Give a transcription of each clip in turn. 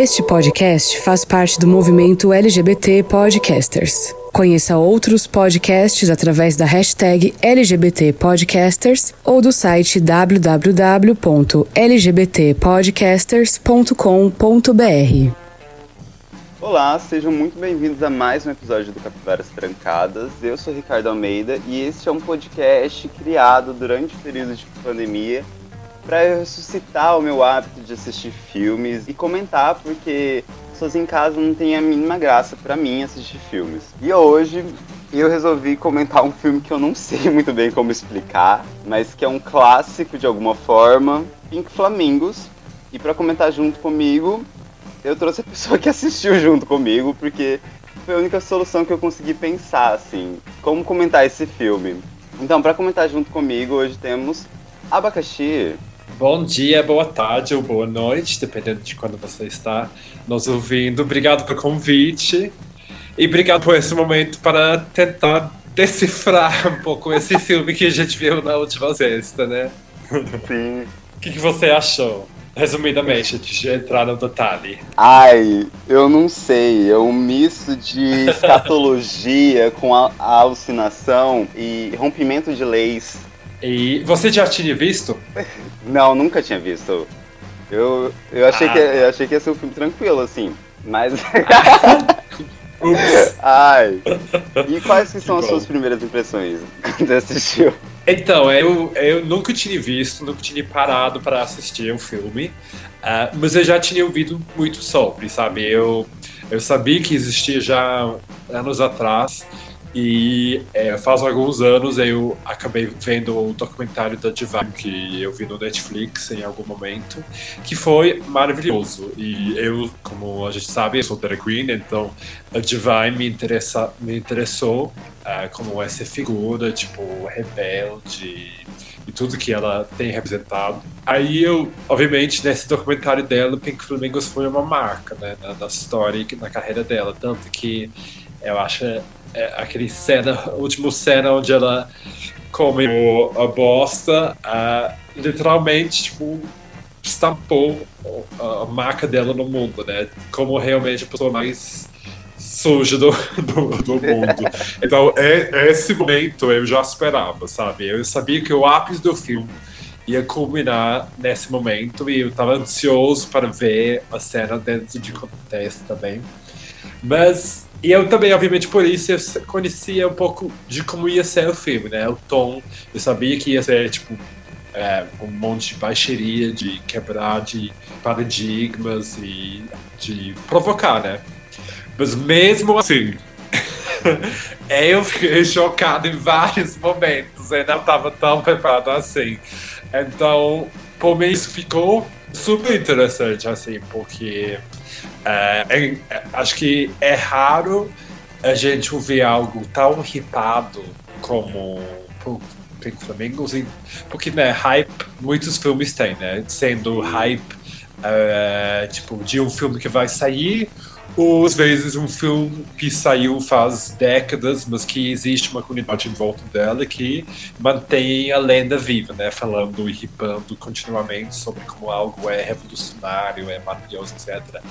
Este podcast faz parte do movimento LGBT Podcasters. Conheça outros podcasts através da hashtag LGBT Podcasters ou do site www.lgbtpodcasters.com.br. Olá, sejam muito bem-vindos a mais um episódio do Capivaras Trancadas. Eu sou Ricardo Almeida e este é um podcast criado durante o período de pandemia para ressuscitar o meu hábito de assistir filmes e comentar, porque pessoas em casa não tem a mínima graça para mim assistir filmes. E hoje eu resolvi comentar um filme que eu não sei muito bem como explicar, mas que é um clássico de alguma forma, Pink Flamingos. E para comentar junto comigo, eu trouxe a pessoa que assistiu junto comigo, porque foi a única solução que eu consegui pensar, assim, como comentar esse filme. Então, para comentar junto comigo, hoje temos Abacaxi. Bom dia, boa tarde ou boa noite, dependendo de quando você está nos ouvindo. Obrigado pelo convite e obrigado por esse momento para tentar decifrar um pouco esse filme que a gente viu na última sexta, né? Sim. O que, que você achou? Resumidamente, de entrar no detalhe. Ai, eu não sei. É um misto de escatologia com a, a alucinação e rompimento de leis. E você já tinha visto? Não, nunca tinha visto. Eu, eu, achei, Ah. que, eu achei que ia ser um filme tranquilo, assim. Mas. Ai. E quais que são Que as suas primeiras impressões quando assistiu? Então, eu, eu nunca tinha visto, nunca tinha parado para assistir o filme, ah, mas eu já tinha ouvido muito sobre, sabe? Eu, eu sabia que existia já anos atrás, e eh, faz alguns anos eu acabei vendo o documentário da Divine que eu vi no Netflix em algum momento, que foi maravilhoso. E eu, como a gente sabe, eu sou drag queen, então a Divine me, interessa, me interessou ah, como essa figura, tipo, rebelde e tudo que ela tem representado. Aí eu, obviamente, nesse documentário dela, Pink Flamingos foi uma marca, né, na, na história e na carreira dela, tanto que eu acho é, aquele cena, último cena onde ela come a bosta, literalmente, tipo, estampou a, a marca dela no mundo, né? Como realmente a pessoa mais suja do, do, do mundo. Então, é, esse momento eu já esperava, sabe? Eu sabia que o ápice do filme ia culminar nesse momento e eu estava ansioso para ver a cena dentro de contexto também. Mas, e eu também, obviamente, por isso eu conhecia um pouco de como ia ser o filme, né? O tom, eu sabia que ia ser, tipo, é, um monte de baixaria, de quebrar de paradigmas e de provocar, né? Mas mesmo assim, eu fiquei chocado em vários momentos. Eu não estava tão preparado assim. Então, por mim, isso ficou super interessante, assim, porque é, é- acho que é raro a gente ouvir algo tão ripado como Pink Flamingos, porque, né, hype, muitos filmes têm, né? Sendo hype, é, tipo, de um filme que vai sair, às vezes um filme que saiu faz décadas, mas que existe uma comunidade em volta dela que mantém a lenda viva, né? Falando e ripando continuamente sobre como algo é revolucionário, é maravilhoso, etc.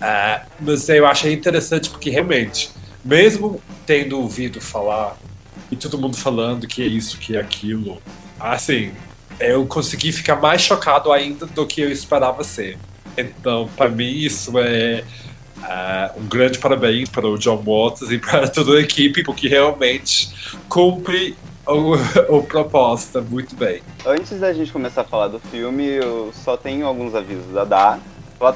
Ah, mas eu achei interessante porque realmente, mesmo tendo ouvido falar e todo mundo falando que é isso, que é aquilo, assim, eu consegui ficar mais chocado ainda do que eu esperava ser. Então, para mim, isso é ah, um grande parabéns para o John Waters e para toda a equipe, porque realmente cumpre o, o propósito muito bem. Antes da gente começar a falar do filme, eu só tenho alguns avisos a dar.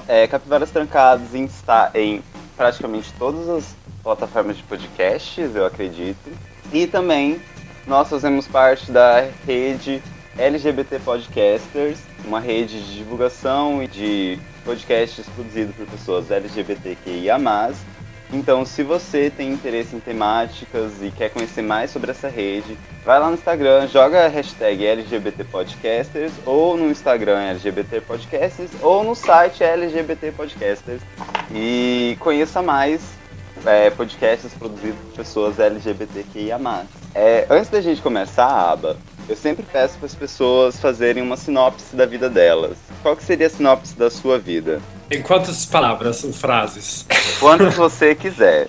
É, Capivaras Trancados está em praticamente todas as plataformas de podcasts, eu acredito. E também nós fazemos parte da rede LGBT Podcasters, uma rede de divulgação e de podcasts produzido por pessoas LGBTQIA+. Então, se você tem interesse em temáticas e quer conhecer mais sobre essa rede, vai lá no Instagram, joga a hashtag LGBT Podcasters, ou no Instagram LGBT Podcasters, ou no site LGBT Podcasters. E conheça mais é, podcasts produzidos por pessoas LGBTQIA+. É, antes da gente começar aba, eu sempre peço para as pessoas fazerem uma sinopse da vida delas. Qual que seria a sinopse da sua vida? Em quantas palavras ou frases? Quantas você quiser.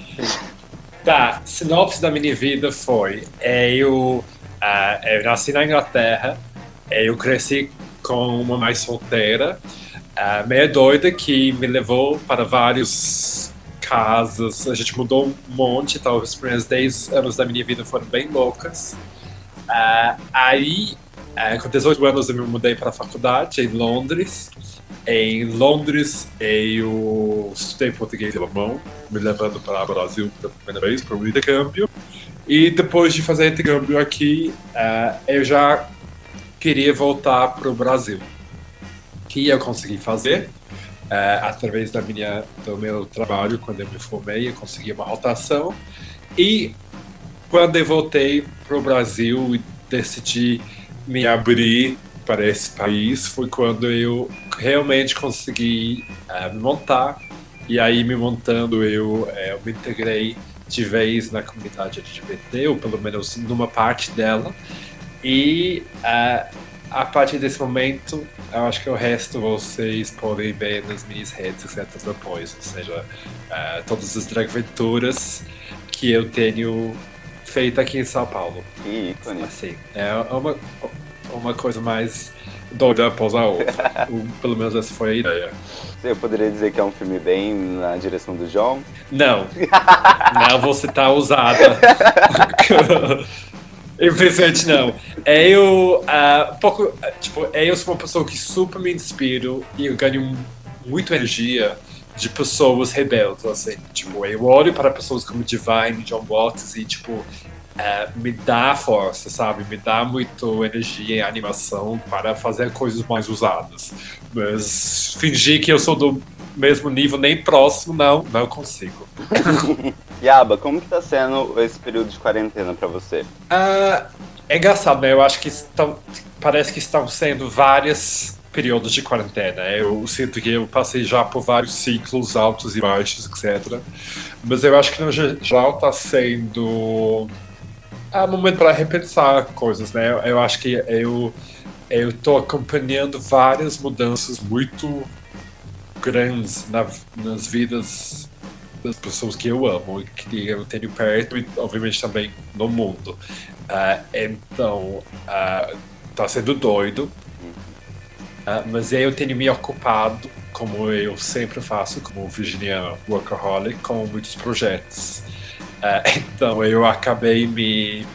Tá, sinopse da minha vida foi: é, eu, uh, eu nasci na Inglaterra, é, eu cresci com uma mãe solteira, uh, meia doida, que me levou para vários casas. A gente mudou um monte, talvez os primeiros 10 anos da minha vida foram bem loucas. Uh, aí, com 18 anos, eu me mudei para a faculdade em Londres. Em Londres, eu estudei português e alemão, me levando para o Brasil pela primeira vez para o intercâmbio. E depois de fazer intercâmbio aqui, uh, eu já queria voltar para o Brasil. Que eu consegui fazer uh, através da minha, do meu trabalho, quando eu me formei, eu consegui uma rotação. E quando eu voltei para o Brasil e decidi me abrir para esse país foi quando eu realmente consegui uh, me montar. E aí me montando eu, uh, eu me integrei de vez na comunidade LGBT ou pelo menos numa parte dela. E uh, a partir desse momento eu acho que o resto vocês podem ver nas minhas redes etc depois ou seja todas as dragventuras que eu tenho feito aqui em São Paulo que ícone assim é uma uma coisa mais doida após a outra. Pelo menos essa foi a ideia. Eu poderia dizer que é um filme bem na direção do John? Não. não, você tá ousada. Infelizmente não. É eu, uh, pouco, tipo, é eu sou uma pessoa que super me inspiro e eu ganho muito energia de pessoas rebeldes, assim. Tipo, eu olho para pessoas como Divine, John Watts e, tipo, é, me dá força, sabe? Me dá muito energia e animação para fazer coisas mais usadas. Mas fingir que eu sou do mesmo nível, nem próximo, não, não consigo. Yaba, como que tá sendo esse período de quarentena para você? Uh, é engraçado, né? Eu acho que estão, parece que estão sendo vários períodos de quarentena. Eu sinto que eu passei já por vários ciclos altos e baixos, etc. Mas eu acho que no geral está sendo é um momento para repensar coisas, né? Eu, acho que eu eu estou acompanhando várias mudanças muito grandes na, nas vidas das pessoas que eu amo que eu tenho perto e obviamente também no mundo. Uh, então, uh, sendo doido, uh, mas eu tenho me ocupado, como eu sempre faço, como Virginia Workaholic, com muitos projetos. É, então eu acabei me,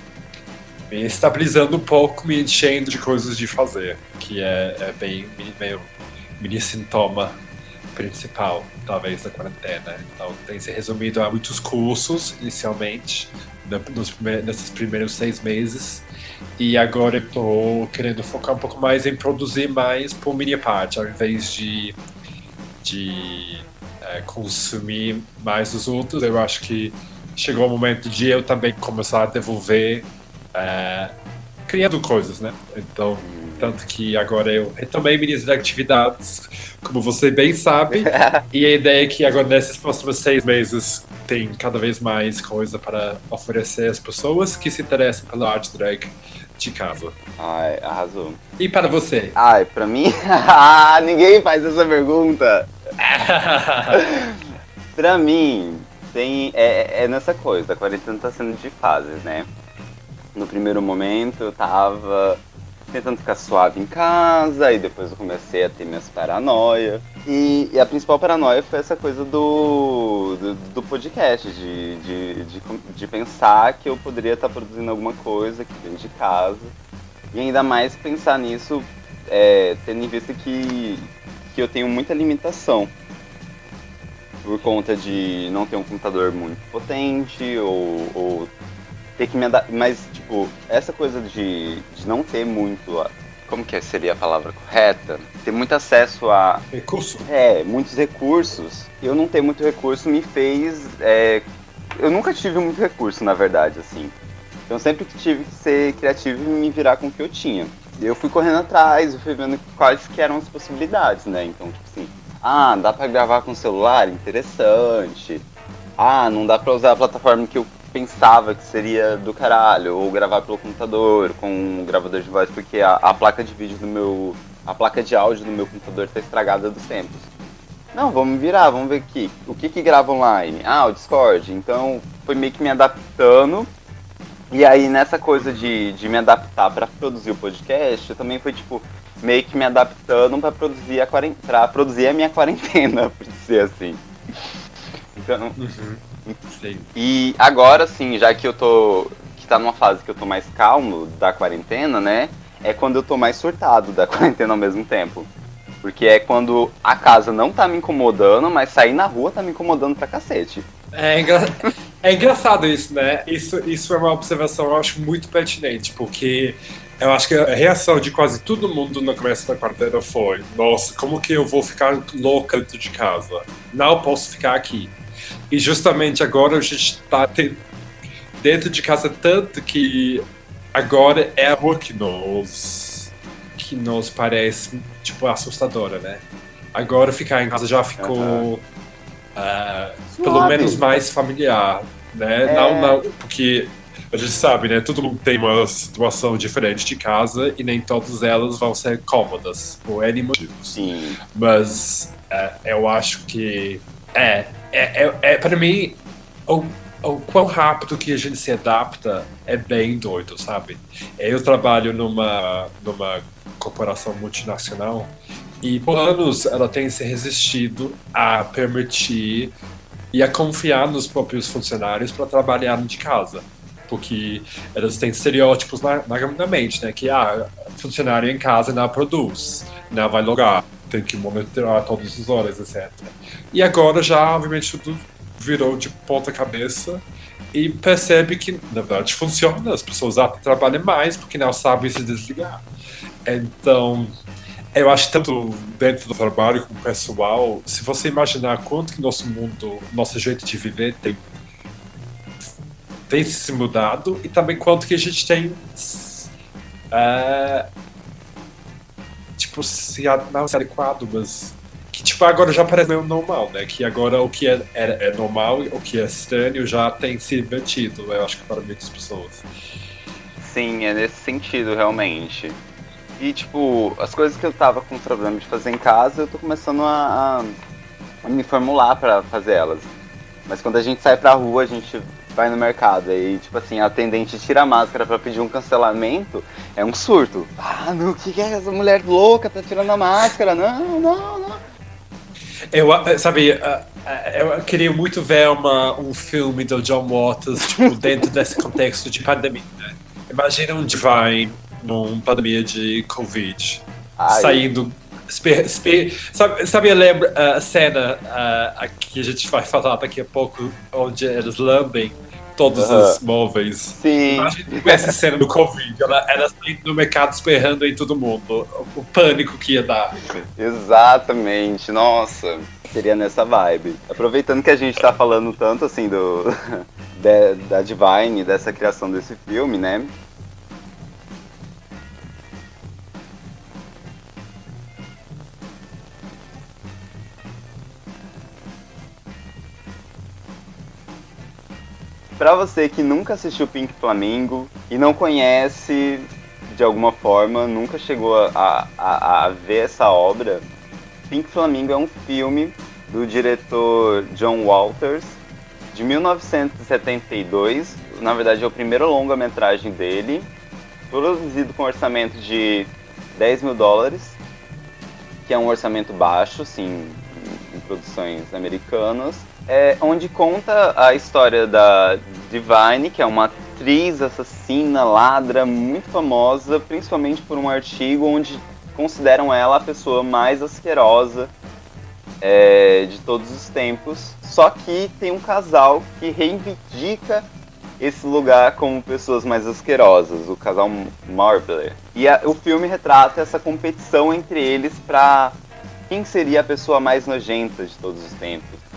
me, estabilizando um pouco, me enchendo de coisas de fazer, que é, é bem meio mini sintoma principal, talvez, da quarentena. Então tem se resumido a muitos cursos, inicialmente, nos primeiros, nesses primeiros seis meses. E agora eu tô querendo focar um pouco mais em produzir mais por minha parte, ao invés de, de é, consumir mais os outros. Eu acho que chegou o momento de eu também começar a devolver é, criando coisas, né? Então, tanto que agora eu retomei minhas atividades, como você bem sabe, e a ideia é que agora nesses próximos seis meses tem cada vez mais coisa para oferecer às pessoas que se interessam pela arte drag de casa. Ai, arrasou. E para você? Ai, para mim? Ninguém faz essa pergunta. para mim, tem. É, é nessa coisa, a quarentena tá sendo de fases, né? No primeiro momento eu tava tentando ficar suave em casa, e depois eu comecei a ter minhas paranoia. E, e a principal paranoia foi essa coisa do, do, do podcast, de, de, de, de, pensar que eu poderia estar produzindo alguma coisa aqui dentro de casa. E ainda mais pensar nisso, é, tendo em vista que, que eu tenho muita limitação por conta de não ter um computador muito potente ou, ou ter que me adaptar. Mas, tipo, essa coisa de, de não ter muito. Como que seria a palavra correta? Ter muito acesso a. Recurso? É, muitos recursos. Eu não ter muito recurso me fez. É, eu nunca tive muito recurso, na verdade, assim. Então sempre que tive que ser criativo e me virar com o que eu tinha. Eu fui correndo atrás, eu fui vendo quais que eram as possibilidades, né? Então, tipo assim, ah, dá para gravar com celular? Interessante. Ah, não dá para usar a plataforma que eu pensava que seria do caralho, ou gravar pelo computador com um gravador de voz, porque a, a placa de vídeo do meu. a placa de áudio do meu computador está estragada dos tempos. não, vamos virar, vamos ver aqui. O que que grava online? Ah, o Discord. Então foi meio que me adaptando. E aí nessa coisa de, de me adaptar para produzir o podcast, também foi tipo meio que me adaptando para produzir a para produzir a minha quarentena, por dizer assim. Então, uhum. E agora sim, já que eu tô que tá numa fase que eu tô mais calmo da quarentena, né? É quando eu tô mais surtado da quarentena ao mesmo tempo. Porque é quando a casa não tá me incomodando, mas sair na rua tá me incomodando pra cacete. É, engra... é engraçado isso, né? Isso, isso é uma observação, eu acho, muito pertinente, porque eu acho que a reação de quase todo mundo no começo da quarentena foi: nossa, como que eu vou ficar louca dentro de casa? Não posso ficar aqui. E justamente agora a gente está dentro de casa tanto que agora é a rua que nos, que nos parece tipo, assustadora, né? Agora ficar em casa já ficou uhum. uh, pelo menos mais familiar, né? É... Não, não, porque a gente sabe, né? Todo mundo tem uma situação diferente de casa e nem todas elas vão ser cômodas por N motivos. Sim. Mas uh, eu acho que é, é, é, é para mim o, o quão rápido que a gente se adapta é bem doido, sabe? Eu trabalho numa numa corporação multinacional e por anos ela tem se resistido a permitir e a confiar nos próprios funcionários para trabalhar de casa. Porque elas têm estereótipos na, na mente, né? Que ah, funcionário em casa não produz, não vai logar, tem que monitorar todas as horas, etc. E agora já, obviamente, tudo virou de ponta cabeça e percebe que, na verdade, funciona. As pessoas até trabalham mais porque não sabem se desligar. Então, eu acho tanto dentro do trabalho como pessoal, se você imaginar quanto que nosso mundo, nosso jeito de viver tem tem se mudado e também quanto que a gente tem uh, tipo se não se adequado, mas que tipo agora já parece meio normal, né? Que agora o que é, é, é normal, o que é estranho já tem se invertido, eu acho que para muitas pessoas. Sim, é nesse sentido realmente. E, tipo, as coisas que eu tava com problema de fazer em casa, eu tô começando a, a me formular para fazer elas. Mas quando a gente sai pra rua, a gente vai no mercado. Aí, tipo assim, a atendente tira a máscara para pedir um cancelamento, é um surto. Ah, não, o que, que é essa mulher louca? Tá tirando a máscara? Não, não, não. Eu, sabe, eu queria muito ver uma, um filme do John Waters, tipo, dentro desse contexto de pandemia, né? Imagina um Divine numa pandemia de Covid. Ai. Saindo. Sabe, sabe, eu lembro uh, a cena uh, que a gente vai falar daqui a pouco, onde eles lambem todos os móveis. Sim. Imagina essa cena do Covid, ela, ela no mercado esperando em todo mundo. O, o pânico que ia dar. Exatamente, nossa. Seria nessa vibe. Aproveitando que a gente tá falando tanto assim do. da Divine, dessa criação desse filme, né? Para você que nunca assistiu Pink Flamingo e não conhece de alguma forma, nunca chegou a, a, a ver essa obra, Pink Flamingo é um filme do diretor John Walters de 1972. Na verdade, é o primeiro longa-metragem dele, produzido com um orçamento de 10 mil dólares, que é um orçamento baixo, sim, em produções americanas é, onde conta a história da Divine, que é uma atriz assassina, ladra, muito famosa, principalmente por um artigo onde consideram ela a pessoa mais asquerosa é, de todos os tempos. Só que tem um casal que reivindica esse lugar como pessoas mais asquerosas, o casal Marble. E a, o filme retrata essa competição entre eles para quem seria a pessoa mais nojenta de todos os tempos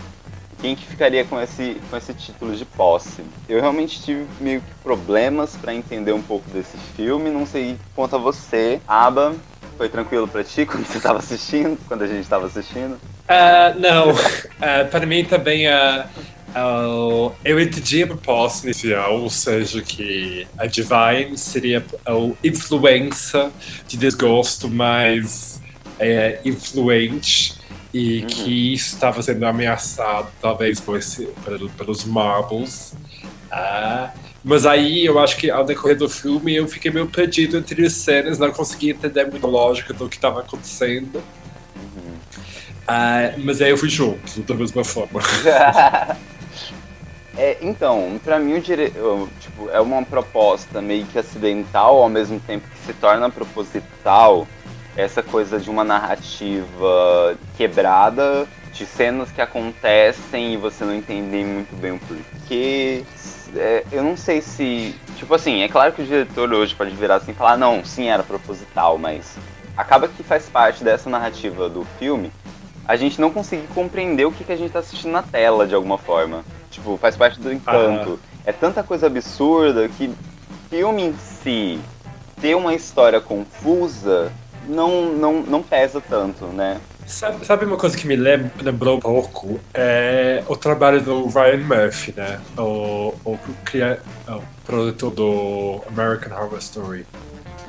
quem que ficaria com esse, com esse título de posse. Eu realmente tive meio que problemas para entender um pouco desse filme, não sei quanto a você. Aba, foi tranquilo para ti quando você estava assistindo, quando a gente estava assistindo? Uh, não, uh, para mim também uh, uh, eu entendi a proposta inicial, ou seja, que a Divine seria a influência de desgosto mais uh, influente e uhum. que estava sendo ameaçado, talvez, por esse, pelos Marbles. Ah, mas aí eu acho que ao decorrer do filme eu fiquei meio perdido entre as cenas, não conseguia entender muita lógica do que estava acontecendo. Uhum. Ah, mas aí eu fui junto, da mesma forma. é, então, pra mim o dire... tipo, é uma proposta meio que acidental, ao mesmo tempo que se torna proposital essa coisa de uma narrativa quebrada, de cenas que acontecem e você não entende muito bem o porquê. É, eu não sei se. Tipo assim, é claro que o diretor hoje pode virar assim e falar, não, sim, era proposital, mas acaba que faz parte dessa narrativa do filme a gente não conseguir compreender o que, que a gente tá assistindo na tela de alguma forma. Tipo, faz parte do encanto. Ah. É tanta coisa absurda que filme em si ter uma história confusa não, não, não pesa tanto, né? Sabe, sabe uma coisa que me lembrou um pouco? É o trabalho do Ryan Murphy, né? O, o, cria, o produtor do American Horror Story.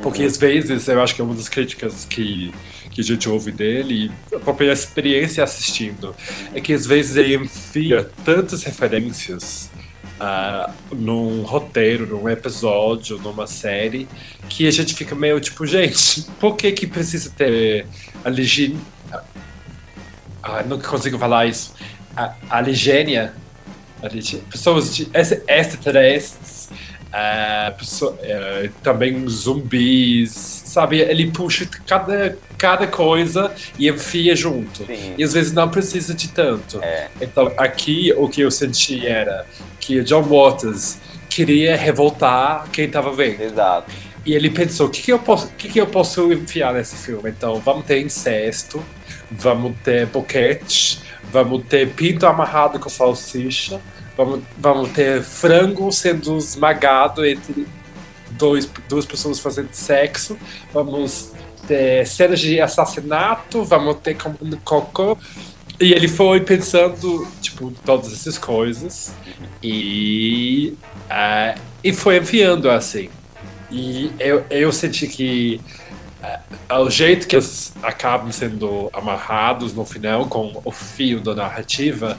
Porque uhum. às vezes eu acho que é uma das críticas que, que a gente ouve dele, a própria experiência assistindo, é que às vezes ele enfia tantas referências uh, num roteiro, num episódio, numa série, que a gente fica meio tipo, gente, por que que precisa ter a legenda. Ah, não consigo falar isso. A, a legênia, pessoas de extraterrestres, uh, pessoa, uh, também zumbis, sabe? Ele puxa cada, cada coisa e enfia junto. Sim. E às vezes não precisa de tanto. É. Então aqui o que eu senti era que o John Waters queria revoltar quem estava vendo. Exato. E ele pensou, o que, que, eu posso, que, que eu posso enfiar nesse filme? Então, vamos ter incesto, vamos ter boquete, vamos ter pinto amarrado com salsicha, vamos, vamos ter frango sendo esmagado entre dois, duas pessoas fazendo sexo, vamos ter cenas de assassinato, vamos ter cocô, e ele foi pensando, tipo, todas essas coisas. E, uh, e foi enviando assim. E eu, eu senti que uh, o jeito que eles acabam sendo amarrados no final com o fio da narrativa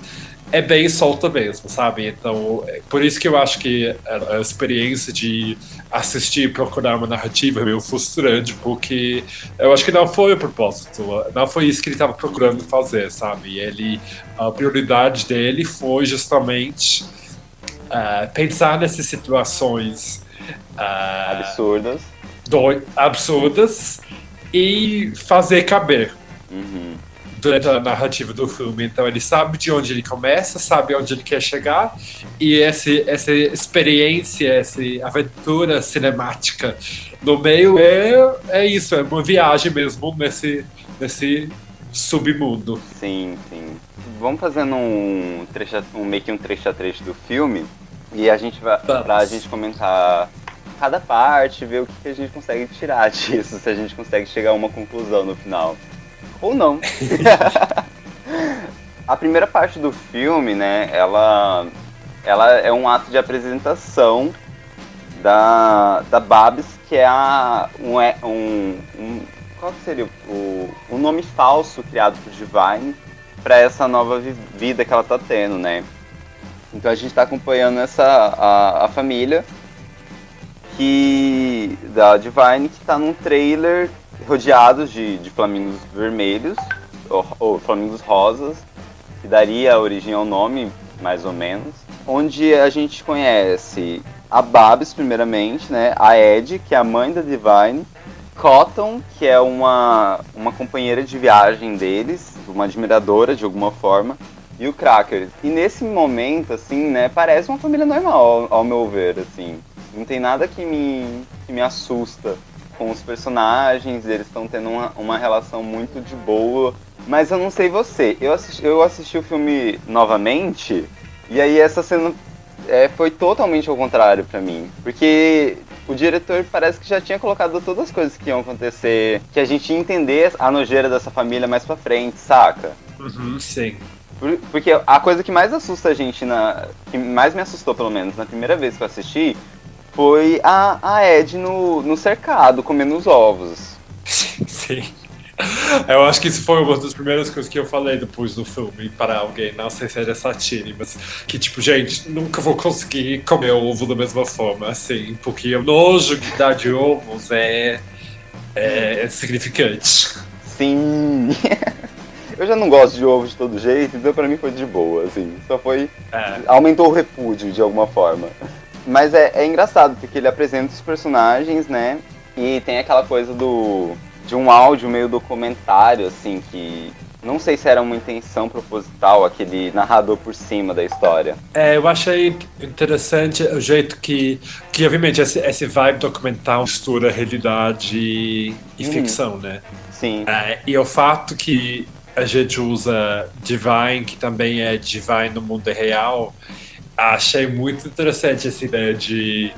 é bem solta mesmo, sabe? Então, é por isso que eu acho que a, experiência de assistir e procurar uma narrativa é meio frustrante, porque eu acho que não foi o propósito, não foi isso que ele estava procurando fazer, sabe? Ele, a prioridade dele foi justamente uh, pensar nessas situações uh, absurdas, do, absurdas e fazer caber. Uhum durante a narrativa do filme. Então ele sabe de onde ele começa, sabe onde ele quer chegar, e esse, essa experiência, essa aventura cinemática no meio é, é isso, é uma viagem mesmo nesse, nesse submundo. Sim, sim. Vamos fazendo um, trecho, um meio que um trecho a trecho do filme, e a gente vai Vamos. pra gente comentar cada parte, ver o que, que a gente consegue tirar disso, se a gente consegue chegar a uma conclusão no final. Ou não. a primeira parte do filme, né, ela, ela é um ato de apresentação da, da Babs, que é a, um, é, um, um qual seria o, o nome falso criado por Divine para essa nova vida que ela tá tendo, né? Então a gente está acompanhando essa a, a família que da Divine que está num trailer rodeados de, de flamingos vermelhos, ou, ou flamingos rosas, que daria origem ao nome, mais ou menos. Onde a gente conhece a Babs, primeiramente, né? A Ed, que é a mãe da Divine. Cotton, que é uma, uma companheira de viagem deles, uma admiradora de alguma forma. E o Cracker. E nesse momento, assim, né, parece uma família normal, ao, ao meu ver, assim. Não tem nada que me, que me assusta com os personagens, eles estão tendo uma, uma relação muito de boa. Mas eu não sei você, eu assisti, eu assisti o filme novamente, e aí essa cena é, foi totalmente ao contrário para mim. Porque o diretor parece que já tinha colocado todas as coisas que iam acontecer, que a gente ia entender a nojeira dessa família mais pra frente, saca? Uhum, sim. Porque a coisa que mais assusta a gente, na, que mais me assustou pelo menos na primeira vez que eu assisti, foi a, a Ed no, no cercado, comendo os ovos. Sim. Eu acho que isso foi uma das primeiras coisas que eu falei depois do filme para alguém, não sei se era Satine, mas que tipo, gente, nunca vou conseguir comer ovo da mesma forma, assim, porque o nojo que dá de ovos é, é significante. Sim. Eu já não gosto de ovo de todo jeito, então pra mim foi de boa, assim. Só foi. É. Aumentou o repúdio de alguma forma. Mas é, é engraçado, porque ele apresenta os personagens, né? E tem aquela coisa do. de um áudio meio documentário, assim, que. Não sei se era uma intenção proposital, aquele narrador por cima da história. É, eu achei interessante o jeito que, que obviamente, esse, esse vibe documental mistura realidade e Uhum. ficção, né? Sim. É, e o fato que a gente usa Divine, que também é Divine no mundo real, achei muito interessante essa ideia de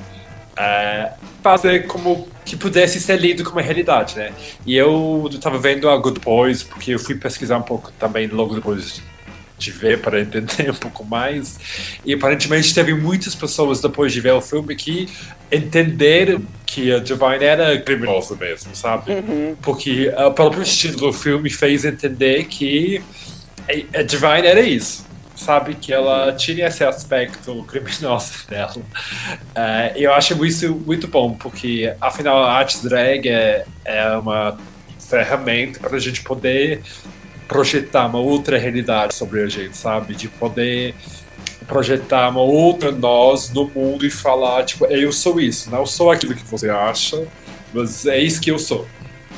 é, fazer como que pudesse ser lido como realidade, né? E eu estava vendo a Good Boys, porque eu fui pesquisar um pouco também logo depois de ver para entender um pouco mais. E aparentemente teve muitas pessoas depois de ver o filme que entenderam que a Divine era criminosa mesmo, sabe? Porque o próprio estilo do filme fez entender que a Divine era isso. Sabe que ela tinha esse aspecto criminoso dela. Eh, eu acho isso muito bom, porque afinal a arte drag é, é uma ferramenta para a gente poder projetar uma outra realidade sobre a gente, sabe? De poder projetar uma outra nós no mundo e falar, tipo, eu sou isso, não sou aquilo que você acha, mas é isso que eu sou.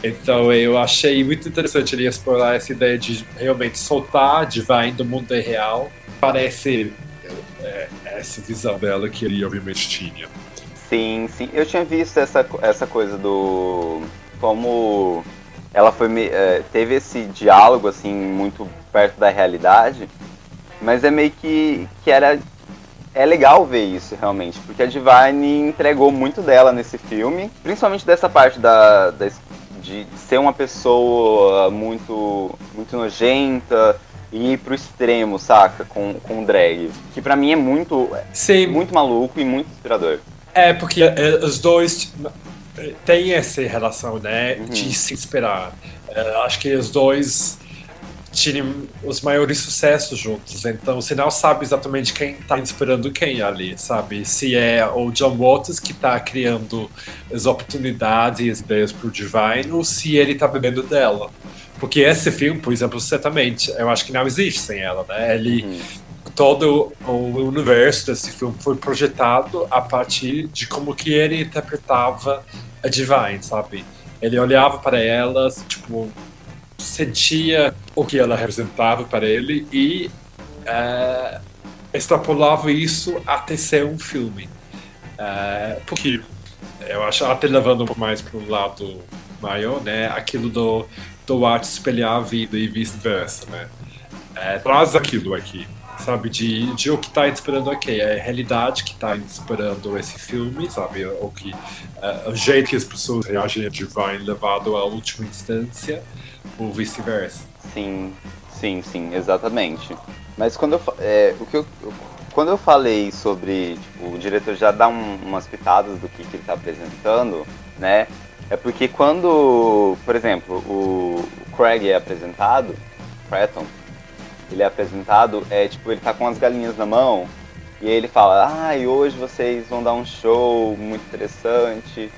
Então eu achei muito interessante ele explorar essa ideia de realmente soltar a Divine do mundo real. Parece é, essa visão dela que ele obviamente tinha. Sim, sim. Eu tinha visto essa, essa coisa do. como ela foi é, teve esse diálogo assim muito perto da realidade, mas é meio que que era é legal ver isso realmente, porque a Divine entregou muito dela nesse filme, principalmente dessa parte da, da de ser uma pessoa muito muito nojenta e ir pro extremo, saca, com com drag, que pra mim é muito Sim, muito maluco e muito inspirador. É, porque é, os dois é, têm essa relação, né? De se inspirar. É, acho que os dois tinham os maiores sucessos juntos. Então você não sabe exatamente quem tá inspirando quem ali, sabe? Se é o John Waters que tá criando as oportunidades e as ideias pro Divine, ou se ele tá bebendo dela. Porque esse filme, por exemplo, certamente, eu acho que não existe sem ela, né? Ele todo o universo desse filme foi projetado a partir de como que ele interpretava a Divine, sabe? Ele olhava para ela, tipo, sentia o que ela representava para ele e eh, extrapolava isso até ser um filme. Eh, porque eu acho até levando um pouco mais para o lado maior, né? Aquilo do, do arte espelhar a vida e vice-versa, né? É, traz aquilo aqui, sabe? De, de o que está inspirando aqui. É a realidade que está inspirando esse filme, sabe? O, que, é, o jeito que as pessoas reagem a Divine levado à última instância, ou vice-versa. Sim, sim, sim, exatamente. Mas quando eu, é, o que eu, quando eu falei sobre tipo, o diretor já dá um- umas pitadas do que, que ele está apresentando, né? É porque quando, por exemplo, o, Craig é apresentado, Pratton, ele é apresentado, é tipo, ele tá com as galinhas na mão, e aí ele fala, ah, e hoje vocês vão dar um show muito interessante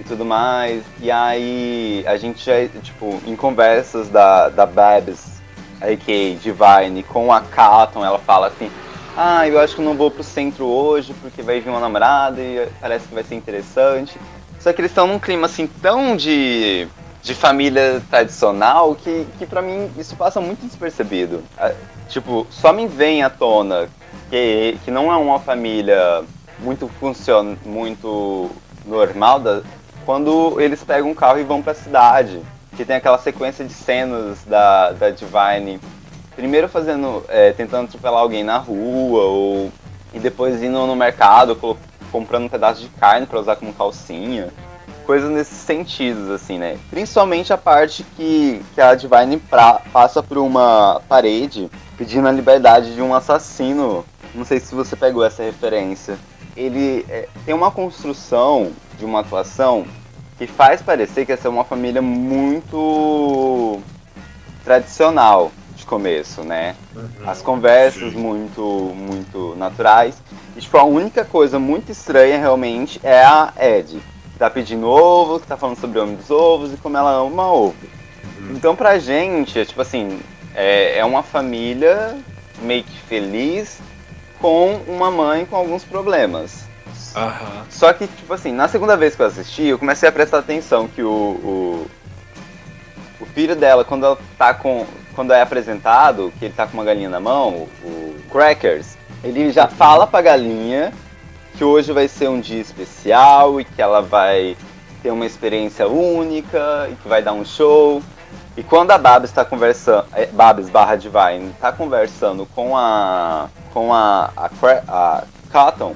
e tudo mais. E aí a gente já, tipo, em conversas da, da Babs, a.k.a. Divine, com a Caton, ela fala assim, ah, eu acho que não vou pro centro hoje porque vai vir uma namorada e parece que vai ser interessante. Só que eles estão num clima assim tão de, de família tradicional que, que pra mim isso passa muito despercebido. Tipo, só me vem à tona que, que não é uma família muito funciona, muito normal da, quando eles pegam um carro e vão pra cidade. Que tem aquela sequência de cenas da, da Divine primeiro fazendo. é, tentando atropelar alguém na rua, ou. E depois indo no mercado, comprando um pedaço de carne pra usar como calcinha. Coisas nesses sentidos, assim, né? Principalmente a parte que, que a Divine pra- passa por uma parede pedindo a liberdade de um assassino. Não sei se você pegou essa referência. Ele é, tem uma construção de uma atuação que faz parecer que essa é uma família muito tradicional de começo, né? Uhum. As conversas muito, muito naturais. E, tipo, a única coisa muito estranha realmente é a Ed, que tá pedindo ovo, que tá falando sobre o homem dos ovos e como ela ama ovo. Então, pra gente, é, tipo assim, é, é uma família meio que feliz com uma mãe com alguns problemas. Aham. Só que, tipo assim, na segunda vez que eu assisti, eu comecei a prestar atenção que o, o, o filho dela, quando ela tá com. Quando é apresentado, que ele tá com uma galinha na mão, o, o Crackers, ele já fala pra galinha que hoje vai ser um dia especial e que ela vai ter uma experiência única e que vai dar um show. E quando a Babs está conversando, é, Babs barra Divine tá conversando com a com a a, a Cotton,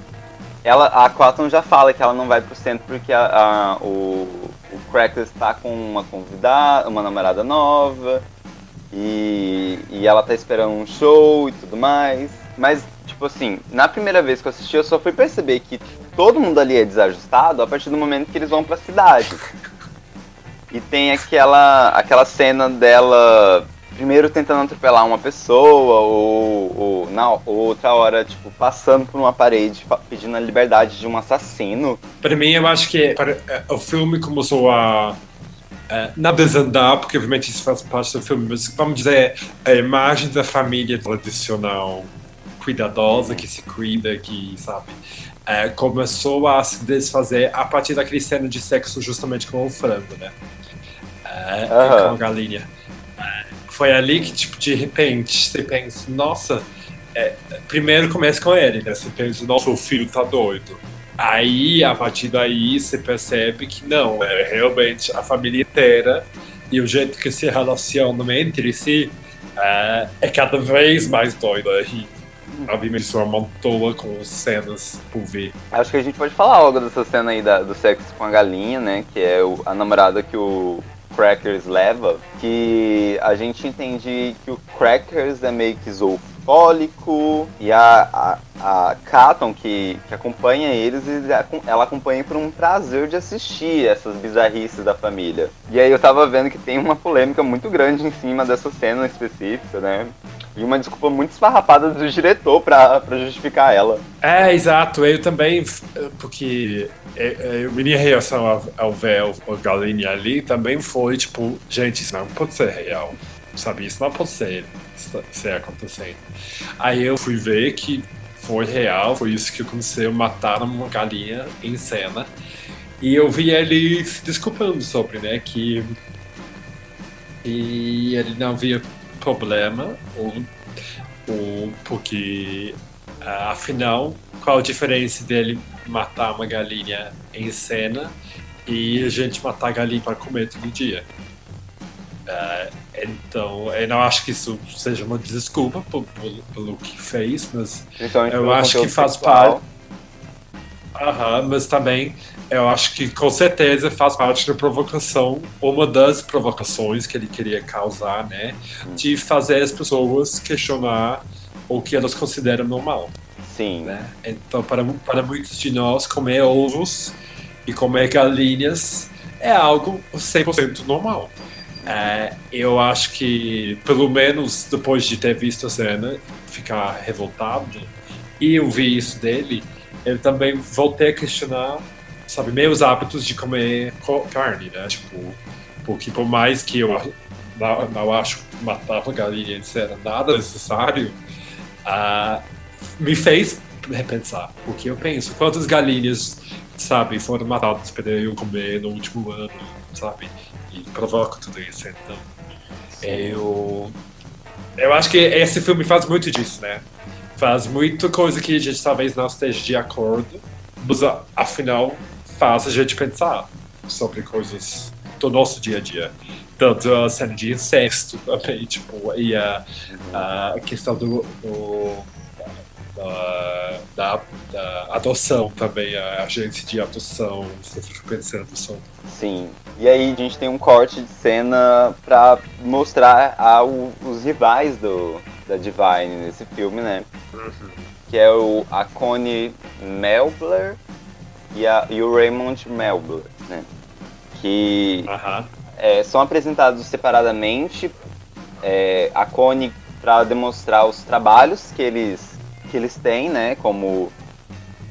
ela a Cotton já fala que ela não vai pro centro porque a, a- o o Crackers está com uma convidada, uma namorada nova e, e ela tá esperando um show e tudo mais. Mas tipo assim, na primeira vez que eu assisti, eu só fui perceber que todo mundo ali é desajustado a partir do momento que eles vão pra cidade. E tem aquela, aquela cena dela primeiro tentando atropelar uma pessoa, ou, ou na outra hora, tipo, passando por uma parede pedindo a liberdade de um assassino. Para mim, eu acho que para- eh, o filme começou a não desandar, porque obviamente isso faz parte do filme, mas vamos dizer, a imagem da família tradicional, cuidadosa, que se cuida, que, sabe, começou a se desfazer a partir daquele cena de sexo justamente com o frango, né? Aham. Com a galinha. Foi ali que, tipo, de repente, você pensa, nossa, é, primeiro começa com ele, né? Você pensa, nossa, o filho tá doido. Aí, a partir daí, você percebe que não, é realmente a família inteira e o jeito que se relacionam entre si é, é cada vez mais doido. E, obviamente, isso amontoa com cenas por vir. Acho que a gente pode falar algo dessa cena aí da- do sexo com a galinha, né? Que é o- a namorada que o Crackers leva. Que a gente entende que o Crackers é meio que zoofólico. E a, a, a Caton, que, que acompanha eles, ela acompanha por um prazer de assistir essas bizarrices da família. E aí eu tava vendo que tem uma polêmica muito grande em cima dessa cena específica, né? E uma desculpa muito esfarrapada do diretor pra, justificar ela. É, exato. Eu também, porque é, minha reação ao, ao ver galinha ali também foi tipo, gente, isso não pode ser real. Sabe, isso não pode ser, ser acontecendo. Aí eu fui ver que foi real, foi isso que aconteceu, mataram uma galinha em cena. E eu vi ele se desculpando sobre, né, que, que ele não havia problema, ou, ou porque ah, afinal, qual a diferença dele matar uma galinha em cena e a gente matar a galinha para comer todo dia? Ah, então, eu não acho que isso seja uma desculpa por- pelo que fez, mas Principalmente Eu pelo acho que faz sexual. Aham, mas também eu acho que com certeza faz parte da provocação, uma das provocações que ele queria causar, né? De fazer as pessoas questionar o que elas consideram normal, Sim. né? Então, para, para muitos de nós, comer ovos e comer galinhas é algo 100% normal. É, eu acho que, pelo menos depois de ter visto a cena, ficar revoltado e eu vi isso dele, eu também voltei a questionar, sabe, meus hábitos de comer co- carne, né? Tipo, porque por mais que eu não, não acho que matar uma galinha era nada necessário, ah, me fez repensar. Porque eu penso, quantas galinhas, sabe, foram matadas para eu comer no último ano, sabe? E provoca tudo isso. Então, eu. Eu acho que esse filme faz muito disso, né? Faz muita coisa que a gente talvez não esteja de acordo, mas afinal faz a gente pensar sobre coisas do nosso dia a dia. Tanto a cena de incesto também, tipo, e a, a questão do, do- da, da, da adoção também, a agência de adoção, você fica pensando sobre. Sim. E aí a gente tem um corte de cena pra mostrar a, o- os rivais do, da Divine nesse filme, né? Que é o, a Connie Melbler e, a, e o Raymond Melbler, né? que é, são apresentados separadamente. É, a Cone para demonstrar os trabalhos que eles, que eles têm, né? Como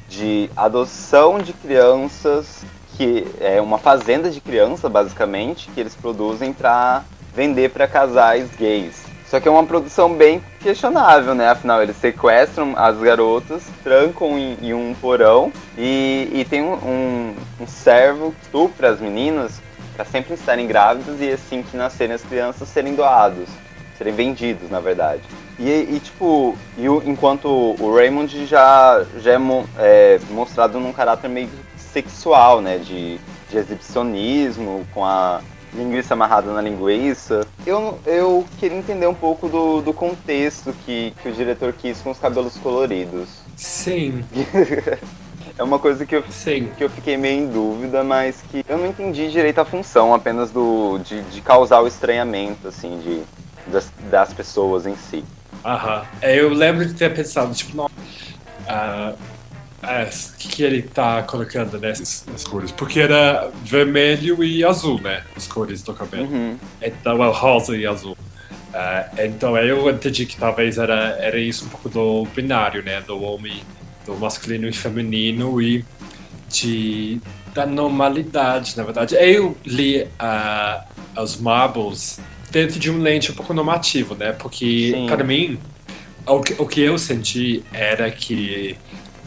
de adoção de crianças, que é uma fazenda de criança, basicamente, que eles produzem para vender para casais gays. Só que é uma produção bem questionável, né? Afinal, eles sequestram as garotas, trancam em, em um porão e, e tem um, um, um servo estupra as meninas para sempre estarem grávidas e assim que nascerem as crianças serem doados, serem vendidos, na verdade. E, e, tipo, e o- enquanto o Raymond já, já é, é mostrado num caráter meio sexual, né? De, de exibicionismo, com a linguiça amarrada na linguiça. Eu, eu queria entender um pouco do, do contexto que, que o diretor quis com os cabelos coloridos. Sim, É uma coisa que eu, sim. que eu fiquei meio em dúvida, mas que eu não entendi direito a função, apenas do de, de causar o estranhamento, assim, de, das, das pessoas em si. Aham. É, Eu lembro de ter pensado, tipo, não. ah, ah, o que, que ele tá colocando nessas nas cores? Porque era vermelho e azul, né? As cores do cabelo. Uhum. Então é rosa e azul. Ah, então eu entendi que talvez era, era isso um pouco do binário, né? Do homem, do masculino e feminino e de, da normalidade, na verdade. Eu li ah, os Marbles dentro de um lente um pouco normativo, né? Porque, Sim. para mim, o que, o que eu senti era que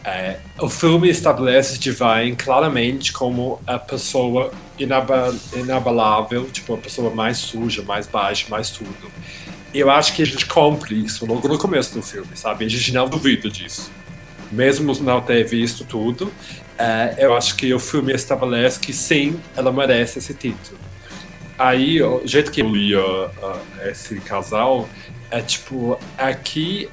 é, o filme estabelece Divine claramente como a pessoa inaba- inabalável, tipo, a pessoa mais suja, mais baixa, mais tudo. E eu acho que a gente compra isso logo no começo do filme, sabe? A gente não duvida disso. Mesmo não ter visto tudo, é, eu acho que o filme estabelece que sim, ela merece esse título. Aí, o jeito que eu li uh, uh, esse casal é tipo, aqui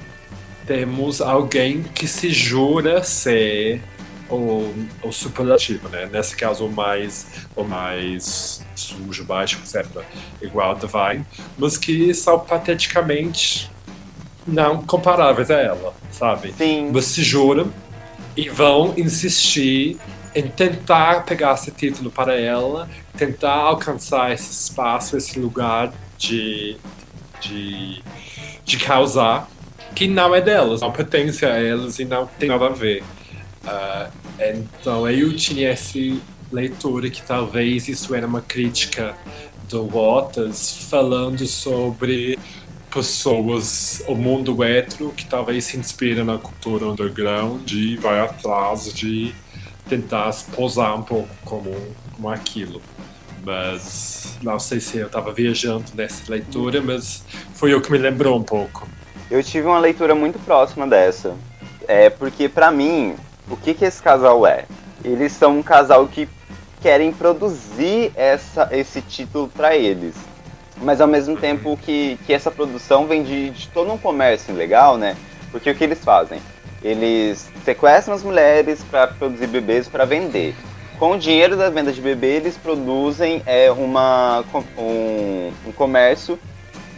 temos alguém que se jura ser o, o superlativo, né? Nesse caso, o mais, o mais sujo, baixo, etc. Igual a Divine, mas que são pateticamente não comparáveis a ela, sabe? Sim, Mas se juram e vão insistir em tentar pegar esse título para ela, tentar alcançar esse espaço, esse lugar de, de, de causar, que não é delas, não pertence a elas e não tem nada a ver. Ah, então eu tinha essa leitura que talvez isso era uma crítica do Waters falando sobre pessoas, o mundo hétero que talvez se inspira na cultura underground e vai atrás de tentar posar um pouco como, como aquilo. Mas não sei se eu estava viajando nessa leitura, mas foi o que me lembrou um pouco. eu tive uma leitura muito próxima dessa. É porque, pra mim, o que, que esse casal é? Eles são um casal que querem produzir essa, esse título pra eles. Mas ao mesmo tempo que, que essa produção vem de, de todo um comércio legal, né? Porque o que eles fazem? Eles sequestram as mulheres para produzir bebês para vender. Com o dinheiro da venda de bebê, eles produzem é, uma, um, um comércio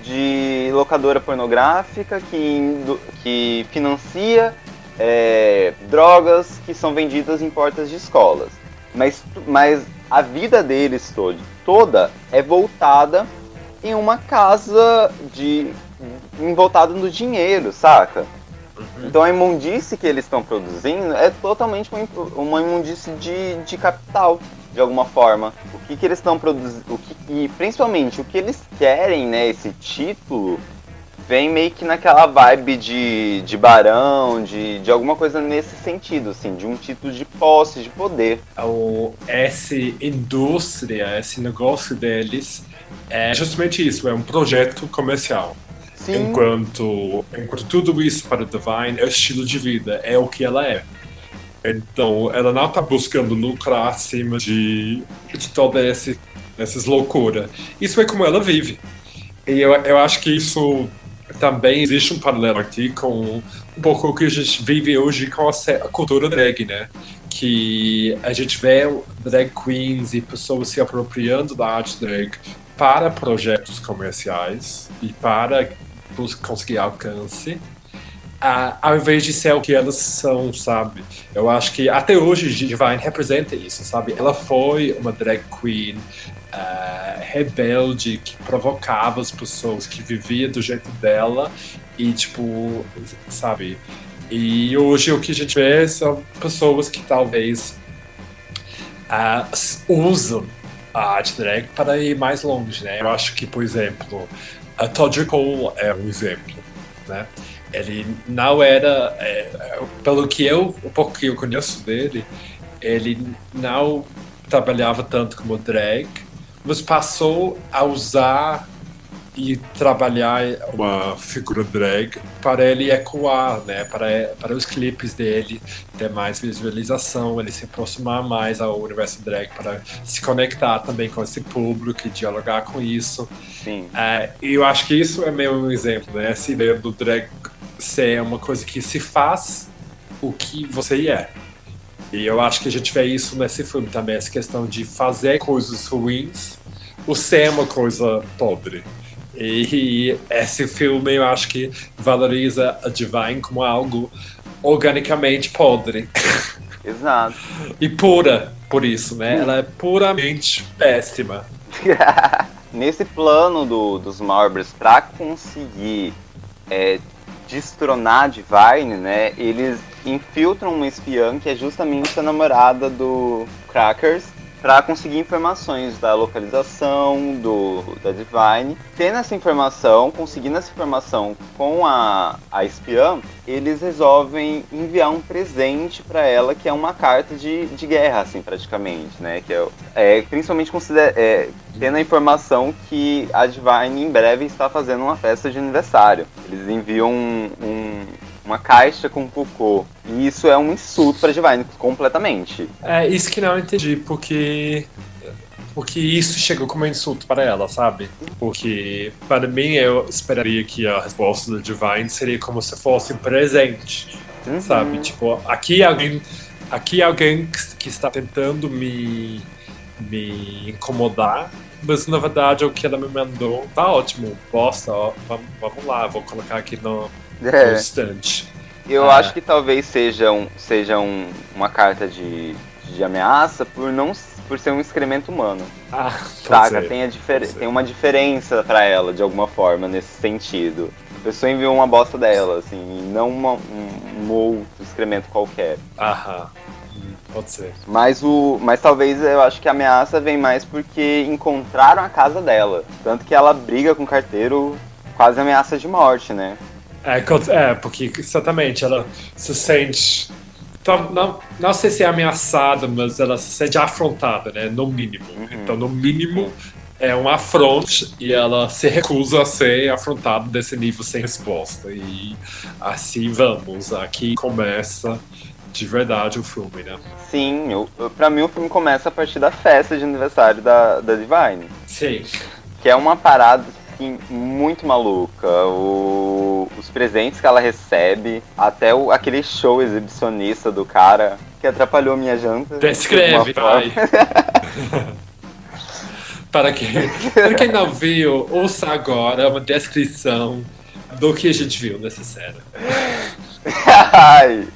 de locadora pornográfica que, que financia é, drogas que são vendidas em portas de escolas. Mas, mas a vida deles todo, toda é voltada em uma casa de voltada no dinheiro, saca? Então a imundície que eles estão produzindo é totalmente uma, imundície de, de capital, de alguma forma. O que, que eles estão produzindo, e principalmente o que eles querem, né, esse título, vem meio que naquela vibe de, de barão, de, de alguma coisa nesse sentido, assim, de um título de posse, de poder. o, essa indústria, esse negócio deles é justamente isso, é um projeto comercial. Sim, Enquanto, enquanto tudo isso para Divine é o estilo de vida, é o que ela é. Então, ela não está buscando lucrar acima de, de toda esse, essas loucuras. Isso é como ela vive. E eu, eu acho que isso também existe um paralelo aqui com um pouco o que a gente vive hoje com a cultura drag, né? Que a gente vê drag queens e pessoas se apropriando da arte drag para projetos comerciais e para conseguir alcance. ao invés de ser o que elas são, sabe? Eu acho que até hoje Divine representa isso, sabe? Ela foi uma drag queen uh, rebelde que provocava as pessoas, que vivia do jeito dela e, tipo, sabe? E hoje o que a gente vê são pessoas que talvez uh, usam a arte drag para ir mais longe, né? Eu acho que, por exemplo, a Todd Cole é um exemplo, né? Ele não era, é, pelo que eu, o pouco que eu conheço dele, ele não trabalhava tanto como drag, mas passou a usar e trabalhar uma figura drag para ele ecoar, né? Para, para os clipes dele ter mais visualização, ele se aproximar mais ao universo drag, para se conectar também com esse público e dialogar com isso. Sim. É, e eu acho que isso é meio um exemplo, né? Essa ideia do drag ser uma coisa que se faz o que você é. E eu acho que a gente vê isso nesse filme também, essa questão de fazer coisas ruins, o ser é uma coisa podre. E esse filme eu acho que valoriza a Divine como algo organicamente podre. Exato. e pura, por isso, né? Ela é puramente péssima. Nesse plano do, dos Marbers, para conseguir é, destronar a Divine, né? Eles infiltram uma espiã que é justamente a namorada do Crackers para conseguir informações da localização do da Divine. Tendo essa informação, conseguindo essa informação com a, a espiã, eles resolvem enviar um presente para ela que é uma carta de, de guerra, assim, praticamente, né? Que é, é principalmente considera, é, tendo a informação que a Divine em breve está fazendo uma festa de aniversário. Eles enviam um, um uma caixa com cocô. E isso é um insulto pra Divine, completamente. É, isso que não entendi, porque. Porque isso chegou como um insulto para ela, sabe? Porque, para mim, eu esperaria que a resposta da Divine seria como se fosse um presente, uhum. sabe? Tipo, aqui alguém, aqui alguém que está tentando me, me incomodar, mas na verdade o que ela me mandou tá ótimo. Posta, ó, vamos, vamos lá, vou colocar aqui no, é. constante. Eu ah. acho que talvez seja, um, seja um, uma carta de, de ameaça por não por ser um excremento humano. Ah, Saca? Tem, a tem uma diferença para ela, de alguma forma, nesse sentido. A pessoa enviou uma bosta dela, assim, e não uma, um, um outro excremento qualquer. Aham. Pode ser. Mas, o, mas talvez eu acho que a ameaça vem mais porque encontraram a casa dela. Tanto que ela briga com o carteiro, quase ameaça de morte, né? É, é, porque exatamente ela se sente. Então, não, não sei se é ameaçada, mas ela se sente afrontada, né? No mínimo. Uhum. Então, no mínimo, é um afronte e ela se recusa a ser afrontada desse nível sem resposta. E assim vamos. Aqui começa de verdade o filme, né? Sim, pra mim o filme começa a partir da festa de aniversário da, da Divine. Sim. Que é uma parada assim, muito maluca. O, os presentes que ela recebe, até o, aquele show exibicionista do cara que atrapalhou minha janta. Descreve, pai. para, quem, para quem não viu, ouça agora uma descrição do que a gente viu nessa cena. Ai,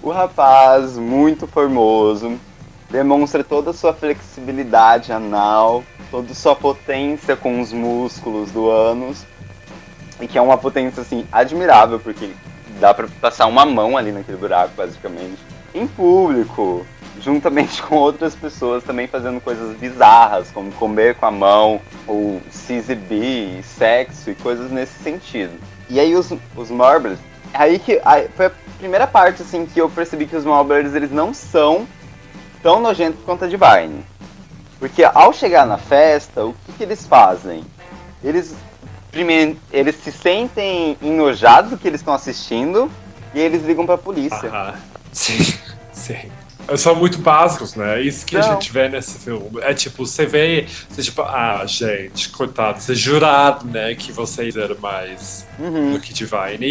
o rapaz, muito formoso, demonstra toda a sua flexibilidade anal, toda sua potência com os músculos do ânus, e que é uma potência assim admirável, porque dá para passar uma mão ali naquele buraco, basicamente. Em público, juntamente com outras pessoas também fazendo coisas bizarras, como comer com a mão, ou se exibir, sexo e coisas nesse sentido. E aí os, os Marbles, aí que aí foi a primeira parte assim que eu percebi que os Marbles eles não são tão nojentos quanto a Divine. Porque ao chegar na festa, o que, que eles fazem? Eles primeiro eles se sentem enojados do que eles estão assistindo e eles ligam pra polícia. Aham. Sim, sim. São muito básicos, né? Isso que Não. a gente vê nesse filme. É tipo, você vê, você tipo, ah, gente, coitado, você jurado, né, que vocês eram mais uhum. do que Divine.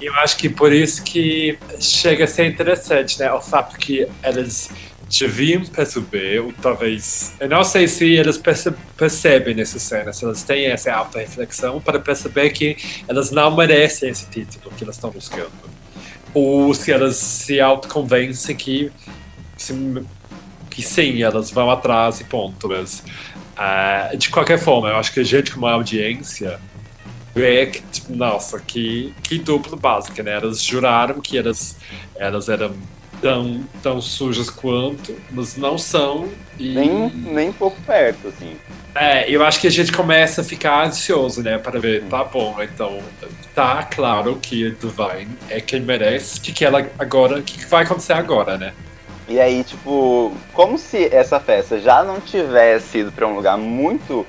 E eu acho que por isso que chega a ser interessante, né? O fato que eles deviam perceber, ou talvez. Eu não sei se perce percebem nessa cena, se eles têm essa auto-reflexão para perceber que elas não merecem esse título que elas estão buscando. Ou se elas se autoconvencem que, que sim, elas vão atrás e ponto. Mas, uh, de qualquer forma, eu acho que a gente, como audiência, vê que, tipo, nossa, que, que dupla básica, né? Elas juraram que elas, elas eram tão, tão sujas quanto, mas não são. E... Nem, nem pouco perto, assim. É, eu acho que a gente começa a ficar ansioso, né? Para ver, tá bom, então tá claro que Divine é quem merece, o que, que ela agora, o que, que vai acontecer agora, né? E aí, tipo, como se essa festa já não tivesse ido para um lugar muito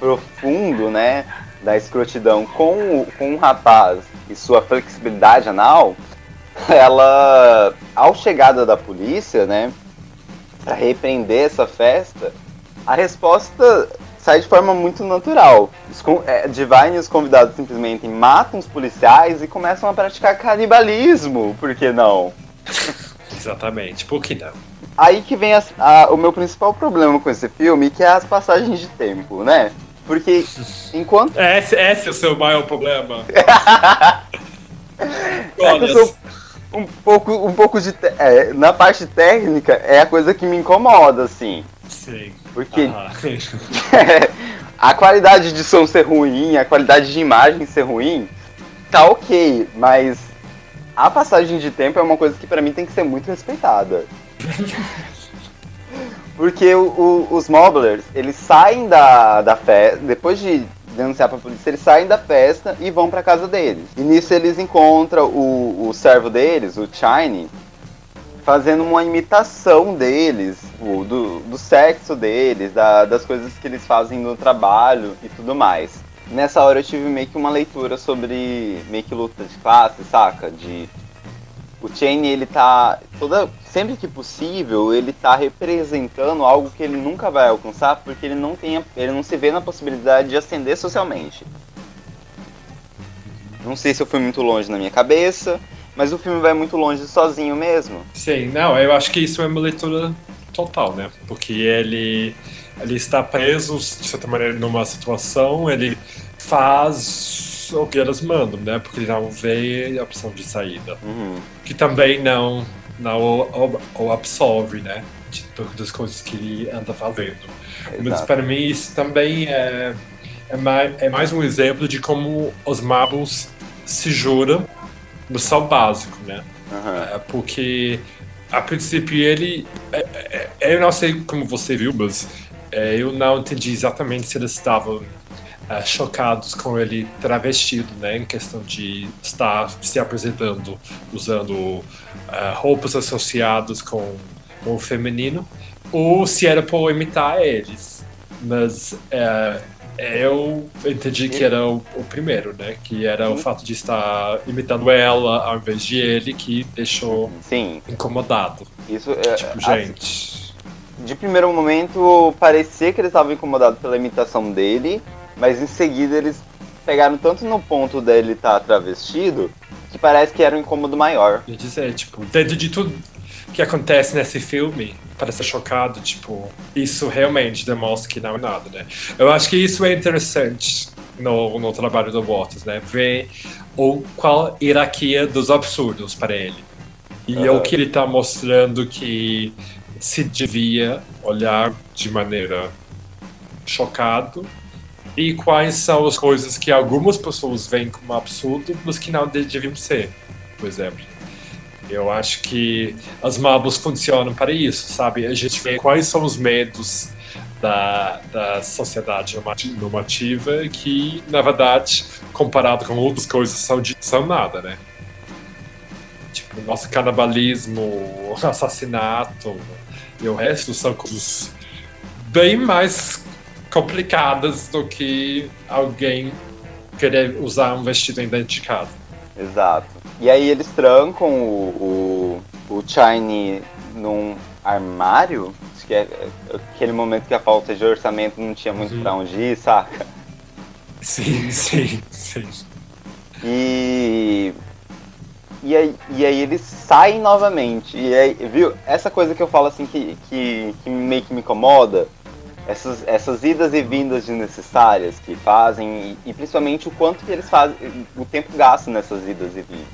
profundo, né? Da escrotidão com, o, com o rapaz e sua flexibilidade anal, ela, ao chegada da polícia, né, para repreender essa festa, a resposta sai de forma muito natural. É, Divine e os convidados simplesmente matam os policiais e começam a praticar canibalismo, por que não? Exatamente, por que não? Aí que vem a, a, o meu principal problema com esse filme, que é as passagens de tempo, né? Porque enquanto. Esse, esse é o seu maior problema. é eu sou, um pouco, um pouco de. É, na parte técnica, é a coisa que me incomoda, assim. Sim. Porque a qualidade de som ser ruim, a qualidade de imagem ser ruim, tá ok, mas a passagem de tempo é uma coisa que para mim tem que ser muito respeitada. Porque o, o, os Moblers, eles saem da, da festa, depois de denunciar pra polícia, eles saem da festa e vão pra casa deles. E nisso eles encontram o, o servo deles, o Chine, fazendo uma imitação deles, o, do, do sexo deles, da, das coisas que eles fazem no trabalho e tudo mais. Nessa hora eu tive meio que uma leitura sobre meio que luta de classe, saca? De o Chain ele tá toda sempre que possível ele tá representando algo que ele nunca vai alcançar porque ele não tem ele não se vê na possibilidade de ascender socialmente. Não sei se eu fui muito longe na minha cabeça, mas o filme vai muito longe sozinho mesmo. Sim, não, eu acho que isso é uma leitura total, né? Porque ele ele está preso de certa maneira numa situação, ele faz o que elas mandam, né? Porque não vê a opção de saída. Uhum. Que também não, não o, o, absorve, né? De todas as coisas que ele anda fazendo. Exato. Mas para mim isso também é, é, mais, é mais um exemplo de como os Marbles se juram no sal básico, né? Uhum. porque a princípio ele. É, é, eu não sei como você viu, mas eu não entendi exatamente se eles estavam uh, chocados com ele travestido, né, em questão de estar se apresentando usando uh, roupas associadas com, o feminino, ou se era por imitar eles. Mas uh, eu entendi que era o, o primeiro, né? Que era o fato de estar imitando ela ao invés de ele que deixou Sim. incomodado. Isso é. Tipo, gente. de primeiro momento, parecia que ele estava incomodado pela imitação dele, mas em seguida eles pegaram tanto no ponto dele estar tá travestido que parece que era um incômodo maior. Eu dizer, tipo, dentro de tudo que acontece nesse filme, para ser chocado, tipo, isso realmente demonstra que não é nada, né? Eu acho que isso é interessante no, no trabalho do Waters, né? Ver o, qual hierarquia dos absurdos para ele. E uhum. é o que ele está mostrando que se devia olhar de maneira chocado e quais são as coisas que algumas pessoas veem como absurdo, mas que não deviam ser, por exemplo. Eu acho que as Marbles funcionam para isso, sabe? A gente vê quais são os medos da, da sociedade normativa que, na verdade, comparado com outras coisas, são, de, são nada, né? Tipo, nosso canibalismo, assassinato e o resto são coisas bem mais complicadas do que alguém querer usar um vestido dentro de casa. Exato. E aí eles trancam o, o, o Chine num armário, acho que é aquele momento que a falta de orçamento não tinha muito uhum. pra onde ir, saca? Sim, sim, sim. E e aí, e aí eles saem novamente. E aí, viu? Essa coisa que eu falo assim que, que, que meio que me incomoda, essas, essas idas e vindas desnecessárias que fazem, e, e principalmente o quanto que eles fazem, o tempo gasto nessas idas e vindas.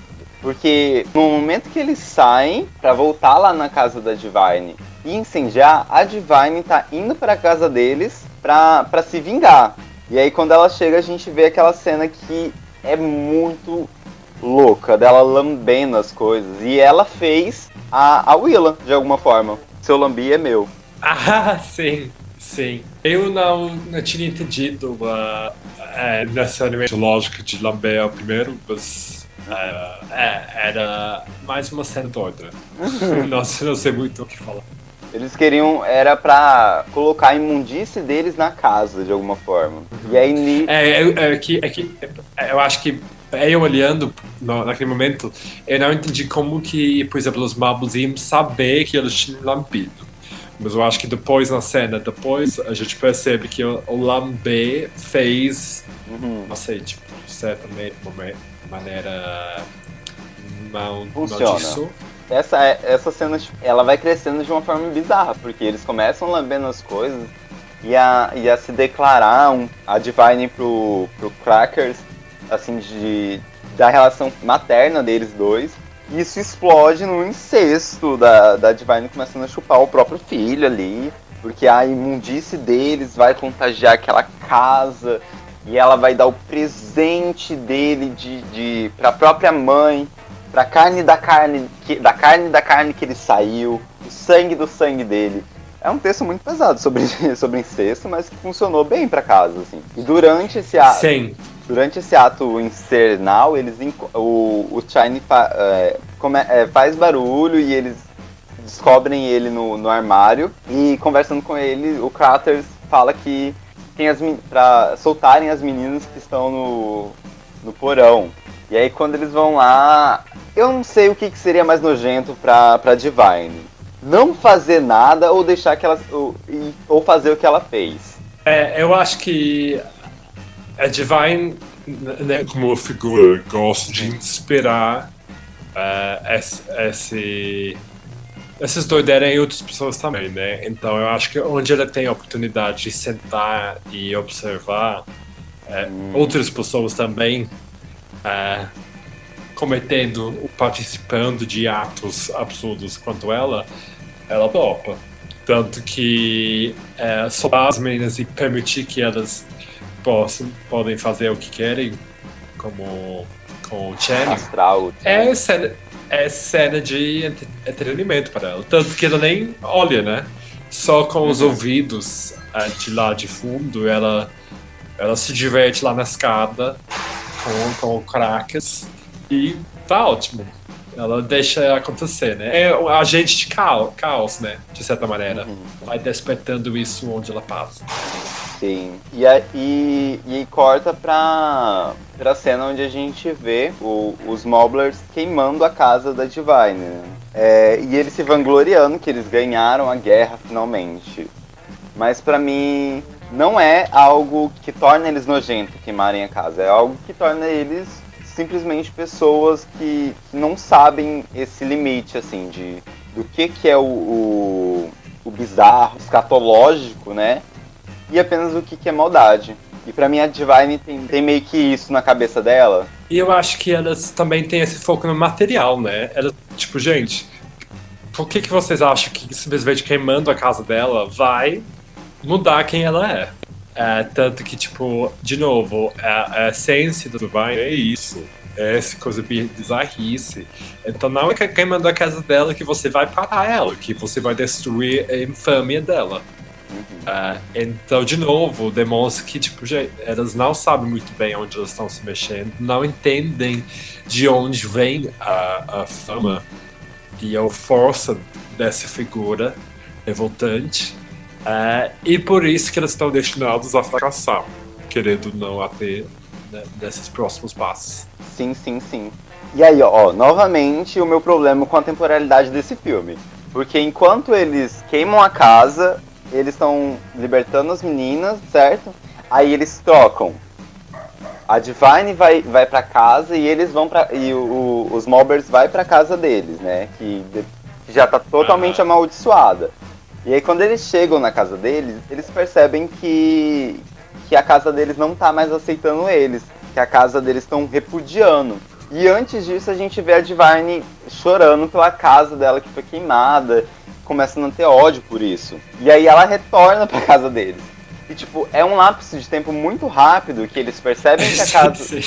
Porque no momento que eles saem para voltar lá na casa da Divine e incendiar, a Divine tá indo para casa deles pra se vingar. E aí quando ela chega a gente vê aquela cena que é muito louca, dela lambendo as coisas. E ela fez a, a Willa, de alguma forma. Seu lambi é meu. Ah, sim, sim. Eu não, não tinha entendido uh, é, necessariamente a lógica de lamber o primeiro, mas uh, era mais uma cena doida. Nossa, não sei muito o que falar. Eles queriam, era pra colocar a imundice deles na casa, de alguma forma. E aí... Ni... É, é, é, que, é que eu acho que eu olhando no, naquele momento, eu não entendi como que, por exemplo, os Marbles iam saber que eles tinham lambido. Mas eu acho que depois na cena, depois a gente percebe que o, o Lambé fez, Uhum. não sei, tipo, de certa maneira não, Funciona. disso. Essa, é- essa cena, tipo, ela vai crescendo de uma forma bizarra, porque eles começam lambendo as coisas e a, e a se declarar um, a Divine pro, pro Crackers, assim, de, da relação materna deles dois. Isso explode no incesto da, da Divine começando a chupar o próprio filho ali, porque a imundice deles vai contagiar aquela casa e ela vai dar o presente dele de, de pra própria mãe, pra carne da carne, que, da carne da carne que ele saiu, o sangue do sangue dele. É um texto muito pesado sobre, sobre incesto, mas que funcionou bem pra casa, assim. E durante esse ato, Sim, durante esse ato infernal, eles o, o Shine fa- é, é, faz barulho e eles descobrem ele no, no armário e conversando com ele, o Craters fala que tem as pra soltarem as meninas que estão no, no porão. E aí quando eles vão lá, eu não sei o que, que seria mais nojento pra, pra Divine. Não fazer nada ou deixar que ela. Ou, ou fazer o que ela fez. É, eu acho que a Divine, né, como figura, gosta de inspirar uh, esse, esse, essas doideiras em outras pessoas também, né? Então eu acho que onde ela tem a oportunidade de sentar e observar eh, outras pessoas também eh, cometendo, participando de atos absurdos quanto ela, ela topa. Tanto que é, soltar as meninas e permitir que elas possam, podem fazer o que querem, como com o Channing, Astral. é cena, é cena de entre- entretenimento para ela. Tanto que ela nem olha, né? Só com os ouvidos ah, de lá de fundo, ela, ela se diverte lá na escada com, com o Crackers e tá ótimo. Ela deixa acontecer, né? É um agente de caos, caos né? De certa maneira. Vai despertando isso onde ela passa. Sim. E, a- e, e aí corta pra, pra cena onde a gente vê o- os Moblers queimando a casa da Divine. né? É, e eles se vangloriando que eles ganharam a guerra finalmente. Mas pra mim não é algo que torna eles nojentos queimarem a casa. É algo que torna eles simplesmente pessoas que, que não sabem esse limite, assim, de do que, que é o, o, o bizarro, escatológico, né? E apenas o que, que é maldade. E pra mim a Divine tem, tem meio que isso na cabeça dela. E eu acho que elas também têm esse foco no material, né? Elas, tipo, gente, por que, que vocês acham que simplesmente queimando a casa dela vai mudar quem ela é? É, tanto que, tipo, de novo, a, a essência do Divine é isso. É essa coisa bi- bizarrice. Então não é que queimando a casa dela que você vai parar ela, que você vai destruir a infâmia dela. Ah, então, de novo, demonstra que tipo, elas não sabem muito bem onde elas estão se mexendo, não entendem de onde vem a, a fama e a força dessa figura revoltante. Ah, e por isso que elas estão destinadas a fracassar, querendo não até né, nesses próximos passos. Sim, sim, sim. E aí, ó, novamente o meu problema com a temporalidade desse filme. Porque enquanto eles queimam a casa, eles estão libertando as meninas, certo? Aí eles trocam a Divine vai, vai pra casa e eles vão pra. E o, os Mobbers vai pra casa deles, né? Que, já tá totalmente amaldiçoada. E aí quando eles chegam na casa deles, eles percebem que, que a casa deles não tá mais aceitando eles. Que a casa deles estão repudiando. E antes disso a gente vê a Divine chorando pela casa dela que foi queimada, começando a ter ódio por isso. E aí ela retorna pra casa deles. E, tipo, é um lapso de tempo muito rápido que eles percebem que a casa,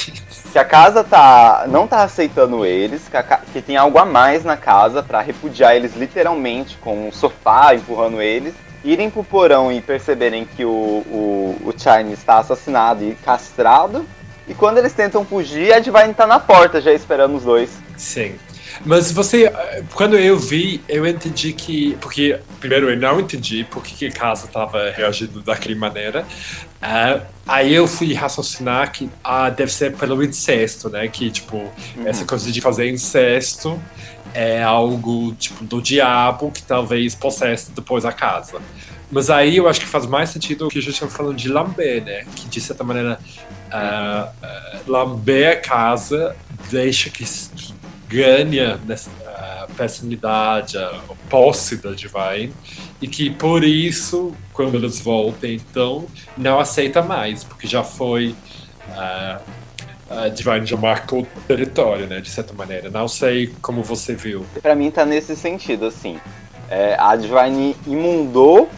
que a casa tá, não tá aceitando eles, que, a, que tem algo a mais na casa para repudiar eles literalmente, com um sofá empurrando eles. Irem pro porão e perceberem que o, o, o Chine está assassinado e castrado. E quando eles tentam fugir, a Divine tá na porta já esperando os dois. Sim. Mas você, quando eu vi, eu entendi que. Porque, primeiro, eu não entendi por que a casa estava reagindo daquela maneira. Uh, aí eu fui raciocinar que ah, deve ser pelo incesto, né? Que, tipo, uhum. essa coisa de fazer incesto é algo, tipo, do diabo que talvez possesse depois a casa. Mas aí eu acho que faz mais sentido o que a gente está falando de lamber, né? Que de certa maneira uh, uh, lamber a casa deixa que ganha nessa, a personalidade, a posse da Divine, e que por isso, quando eles voltam, então, não aceita mais, porque já foi. Uh, a Divine já marcou o território, né, de certa maneira. Não sei como você viu. Para mim tá nesse sentido, assim. É, a Divine imundou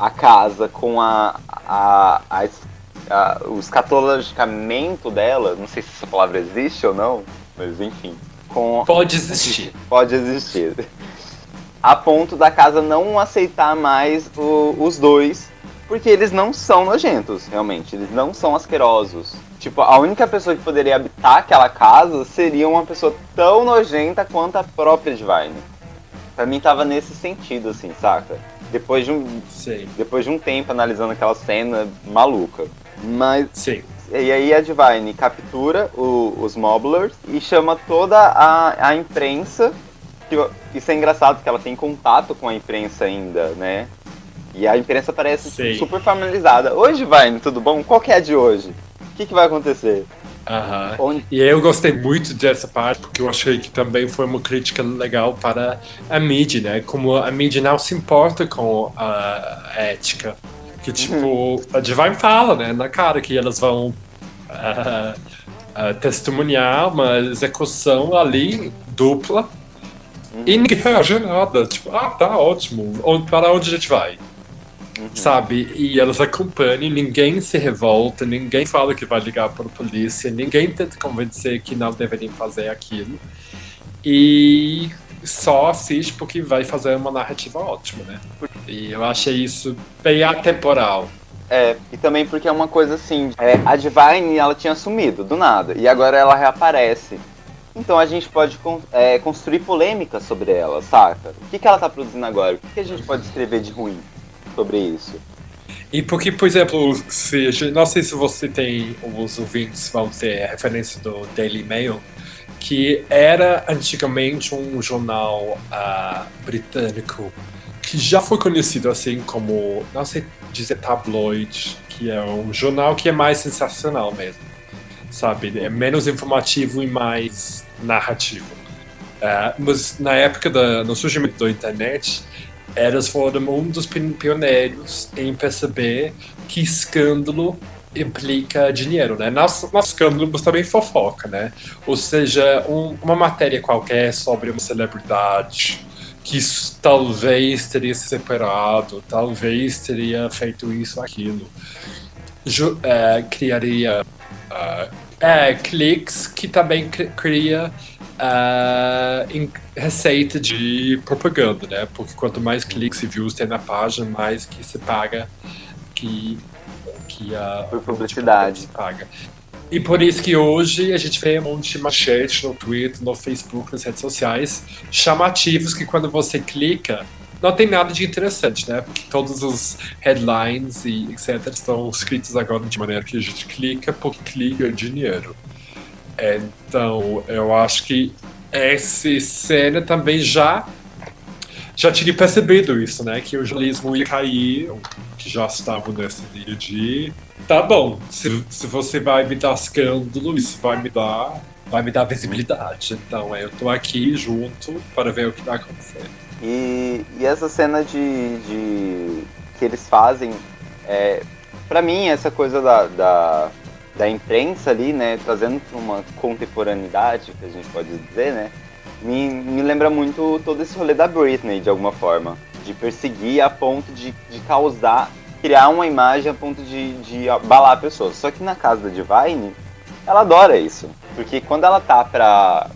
a casa com a, a, a, a, o escatologicamento dela, não sei se essa palavra existe ou não, mas enfim com. Pode existir. Pode existir. A ponto da casa não aceitar mais o, os dois, porque eles não são nojentos, realmente. Eles não são asquerosos. Tipo, a única pessoa que poderia habitar aquela casa seria uma pessoa tão nojenta quanto a própria Divine. Pra mim tava nesse sentido, assim, saca? Depois de um, depois de um tempo analisando aquela cena maluca. Mas Sim. E aí a Divine captura o, os Mobblers e chama toda a, a imprensa. Que, isso é engraçado, porque ela tem contato com a imprensa ainda, né? E a imprensa parece Sei. super familiarizada. Oi, Divine, tudo bom? Qual que é a de hoje? O que, que vai acontecer? Uhum. Onde... E eu gostei muito dessa parte, porque eu achei que também foi uma crítica legal para a mídia, né? Como a mídia não se importa com a ética que, tipo, a Divine fala, né, na cara, que elas vão uh, uh, testemunhar uma execução ali dupla e ninguém reage nada. Tipo, ah, tá ótimo. Onde, para onde a gente vai? Uhum. Sabe? E elas acompanham, ninguém se revolta, ninguém fala que vai ligar para a polícia, ninguém tenta convencer que não deveriam fazer aquilo. E só assiste porque vai fazer uma narrativa ótima, né? E eu achei isso bem atemporal. É, e também porque é uma coisa assim, é, a Divine ela tinha sumido do nada, e agora ela reaparece. Então a gente pode é, construir polêmica sobre ela, saca? O que, que ela tá produzindo agora? O que, que a gente pode escrever de ruim sobre isso? E porque, por exemplo, se, não sei se você tem, os ouvintes vão ter referência do Daily Mail, que era antigamente um jornal uh, britânico que já foi conhecido assim como, não sei dizer tabloid, que é um jornal que é mais sensacional mesmo, sabe? É menos informativo e mais narrativo. Uh, mas na época da, no surgimento da internet, elas foram um dos pioneiros em perceber que escândalo implica dinheiro, né? Nosso escândalo, mas também fofoca, né? Ou seja, um, uma matéria qualquer sobre uma celebridade que talvez teria se separado, talvez teria feito isso, aquilo, Ju, é, criaria uh, é, cliques que também cria uh, receita de propaganda, né? Porque quanto mais cliques e views tem na página, mais que se paga que que a Por publicidade paga. E por isso que hoje a gente vê um monte de manchete no Twitter, no Facebook, nas redes sociais, chamativos que quando você clica, não tem nada de interessante, né? Porque todos os headlines e etc. estão escritos agora de maneira que a gente clica porque clica é dinheiro. Então, eu acho que essa cena também já já tinha percebido isso, né? Que o jornalismo ia cair, que já estava nesse dia de. Tá bom, se, se você vai me dar escândalo, isso vai me dar. Vai me dar visibilidade. Então eu tô aqui junto para ver o que vai acontecer. E, e essa cena de, de que eles fazem, é, para mim, essa coisa da, da, da imprensa ali, né, trazendo para uma contemporaneidade, que a gente pode dizer, né, me, me lembra muito todo esse rolê da Britney, de alguma forma. De perseguir a ponto de, de causar, criar uma imagem a ponto de, de abalar pessoas. Só que na casa da Divine, ela adora isso. Porque quando ela tá pra.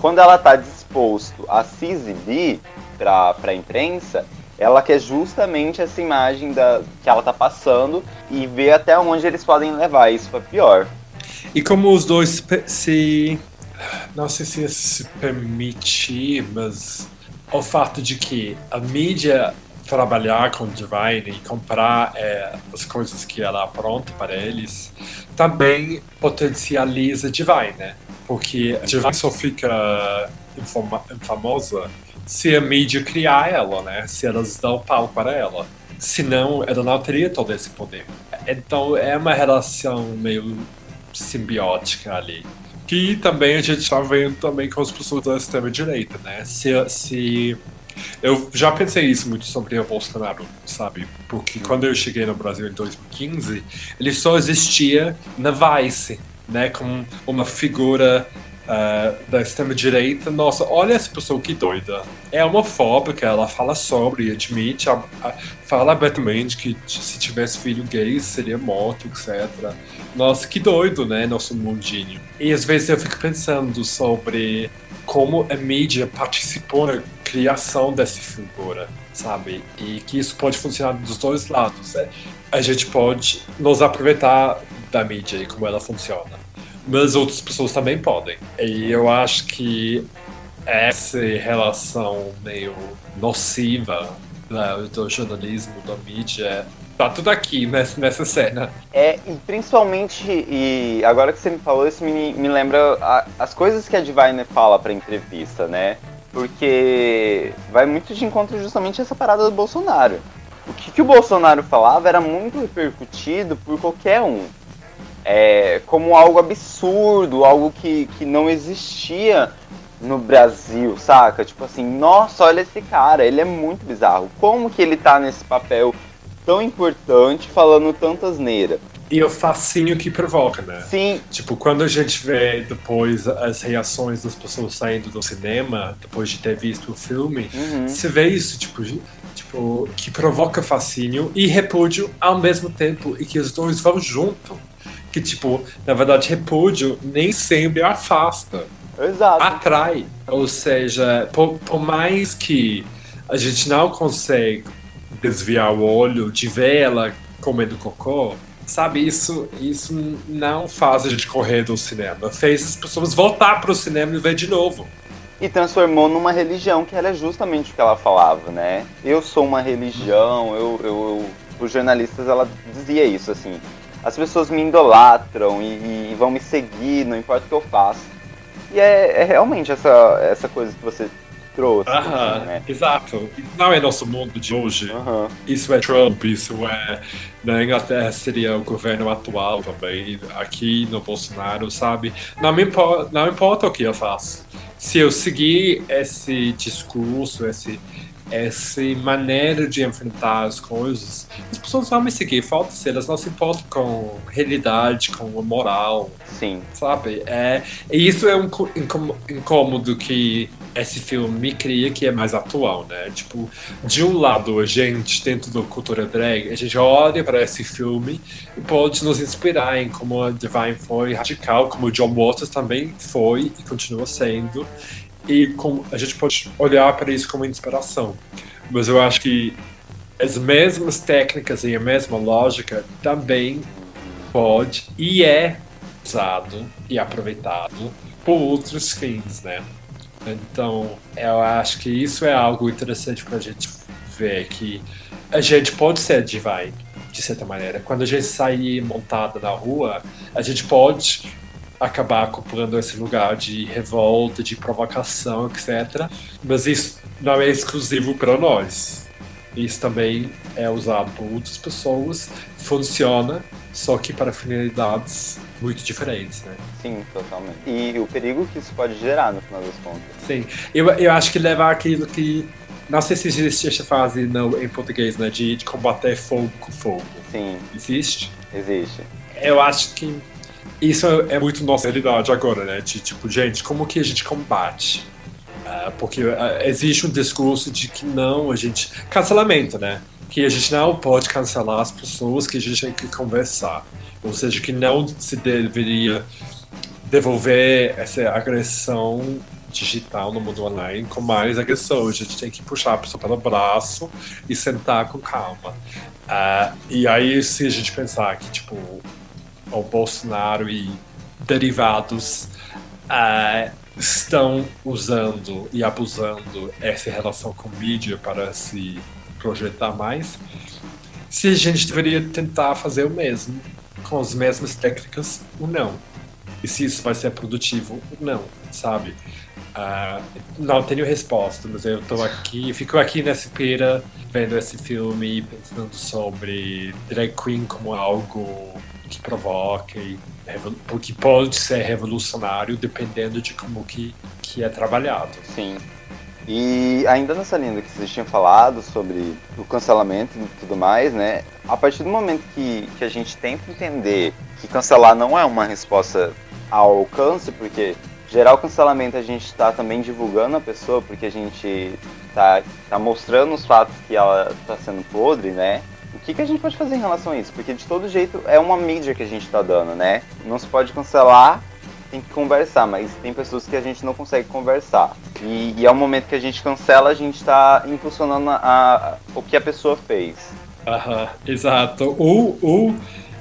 Quando ela tá disposto a se exibir pra, pra imprensa, ela quer justamente essa imagem da, que ela tá passando e ver até onde eles podem levar. Isso foi pior. E como os dois se não sei se se permitir, mas o fato de que a mídia trabalhar com Divine e comprar é, as coisas que ela apronta para eles também potencializa Divine, né? Porque Divine só fica famosa se a mídia criar ela, né? Se elas dão pau para ela. Senão, ela não teria todo esse poder. Então, é uma relação meio simbiótica ali. Que também a gente está vendo também com as pessoas da extrema-direita, né? Se, se eu já pensei isso muito sobre o Bolsonaro, sabe? Porque quando eu cheguei no Brasil em 2015, ele só existia na Vice, né? Como uma figura uh, da extrema-direita. Nossa, olha essa pessoa que doida. É homofóbica, ela fala sobre, admite, a, a, fala abertamente que se tivesse filho gay seria morto, etc. Nossa, que doido, né? Nosso mundinho. E às vezes eu fico pensando sobre como a mídia participou na criação dessa figura, sabe? E que isso pode funcionar dos dois lados. Né? A gente pode nos aproveitar da mídia e como ela funciona. Mas outras pessoas também podem. E eu acho que essa relação meio nociva né, do jornalismo, da mídia, Tá tudo aqui nessa, nessa cena. É, e principalmente, e agora que você me falou, isso me, me lembra a, as coisas que a Divine fala pra entrevista, né? Porque vai muito de encontro justamente essa parada do Bolsonaro. O que, que o Bolsonaro falava era muito repercutido por qualquer um. É, como algo absurdo, algo que, que não existia no Brasil, saca? Tipo assim, nossa, olha esse cara, ele é muito bizarro. Como que ele tá nesse papel tão importante falando tanta asneira. E o fascínio que provoca, né? Sim. Tipo, quando a gente vê depois as reações das pessoas saindo do cinema, depois de ter visto o filme, uhum. você vê isso, tipo, tipo, que provoca fascínio e repúdio ao mesmo tempo, e que os dois vão junto. Que, tipo, na verdade, repúdio nem sempre afasta. Exato. Atrai. Ou seja, por, por mais que a gente não consegue desviar o olho de ver ela comendo cocô, sabe, isso, isso não faz a gente correr do cinema. Fez as pessoas voltar para o cinema e ver de novo. E transformou numa religião, que era justamente o que ela falava, né? Eu sou uma religião, eu, eu, eu os jornalistas, ela dizia isso, assim. As pessoas me idolatram e, e vão me seguir, não importa o que eu faço. E é, é realmente essa, essa coisa que você trouxe. Aham, né? exato. Não é nosso mundo de hoje. Isso é Trump, isso é. Na Inglaterra seria o governo atual também. Aqui no Bolsonaro, sabe? Não, me importa, não importa o que eu faço. Se eu seguir esse discurso, esse essa maneira de enfrentar as coisas, as pessoas vão me seguir, falta ser, elas não se importam com realidade, com moral. Sim. Sabe? É, e isso é um incômodo que esse filme me cria que é mais atual, né? Tipo, de um lado, a gente, dentro da cultura drag, a gente olha para esse filme e pode nos inspirar em como a Divine foi radical, como o John Waters também foi e continua sendo. E como a gente pode olhar para isso como inspiração. Mas eu acho que as mesmas técnicas e a mesma lógica também pode e é usado e aproveitado por outros fins, né? Então, eu acho que isso é algo interessante para a gente ver que a gente pode ser divine, de certa maneira. Quando a gente sair montada na rua, a gente pode acabar ocupando esse lugar de revolta, de provocação, etc. Mas isso não é exclusivo para nós. Isso também é usado por outras pessoas, funciona, só que para finalidades muito diferentes, né? Sim, totalmente. E o perigo que isso pode gerar, no final das contas. Sim, eu, eu acho que leva aquilo que. Não sei se existe essa frase no, em português, né? De, de combater fogo com fogo. Sim. Existe? Existe. Eu acho que isso é muito nossa realidade agora, né? De tipo, gente, como que a gente combate? Uh, porque uh, existe um discurso de que não, a gente. Cancelamento, né? Que a gente não pode cancelar as pessoas, que a gente tem que conversar. Ou seja, que não se deveria devolver essa agressão digital no mundo online com mais agressão. A gente tem que puxar a pessoa pelo braço e sentar com calma. Uh, e aí, se a gente pensar que, tipo, o Bolsonaro e derivados uh, estão usando e abusando essa relação com mídia para se projetar mais, se a gente deveria tentar fazer o mesmo com as mesmas técnicas ou não. E se isso vai ser produtivo ou não, sabe? Uh, não tenho resposta, mas eu estou aqui, fico aqui nessa pira vendo esse filme, pensando sobre drag queen como algo que provoque, porque pode ser revolucionário dependendo de como que, que é trabalhado. Sim. E ainda nessa linha que vocês tinham falado sobre o cancelamento e tudo mais, né? A partir do momento que, que a gente tenta entender que cancelar não é uma resposta ao alcance, porque gerar o cancelamento a gente está também divulgando a pessoa, porque a gente está tá mostrando os fatos que ela está sendo podre, né? O que, que a gente pode fazer em relação a isso? Porque de todo jeito é uma mídia que a gente está dando, né? Não se pode cancelar tem que conversar, mas tem pessoas que a gente não consegue conversar. E, e ao momento que a gente cancela, a gente está impulsionando a, a, o que a pessoa fez. Aham, exato. Ou, ou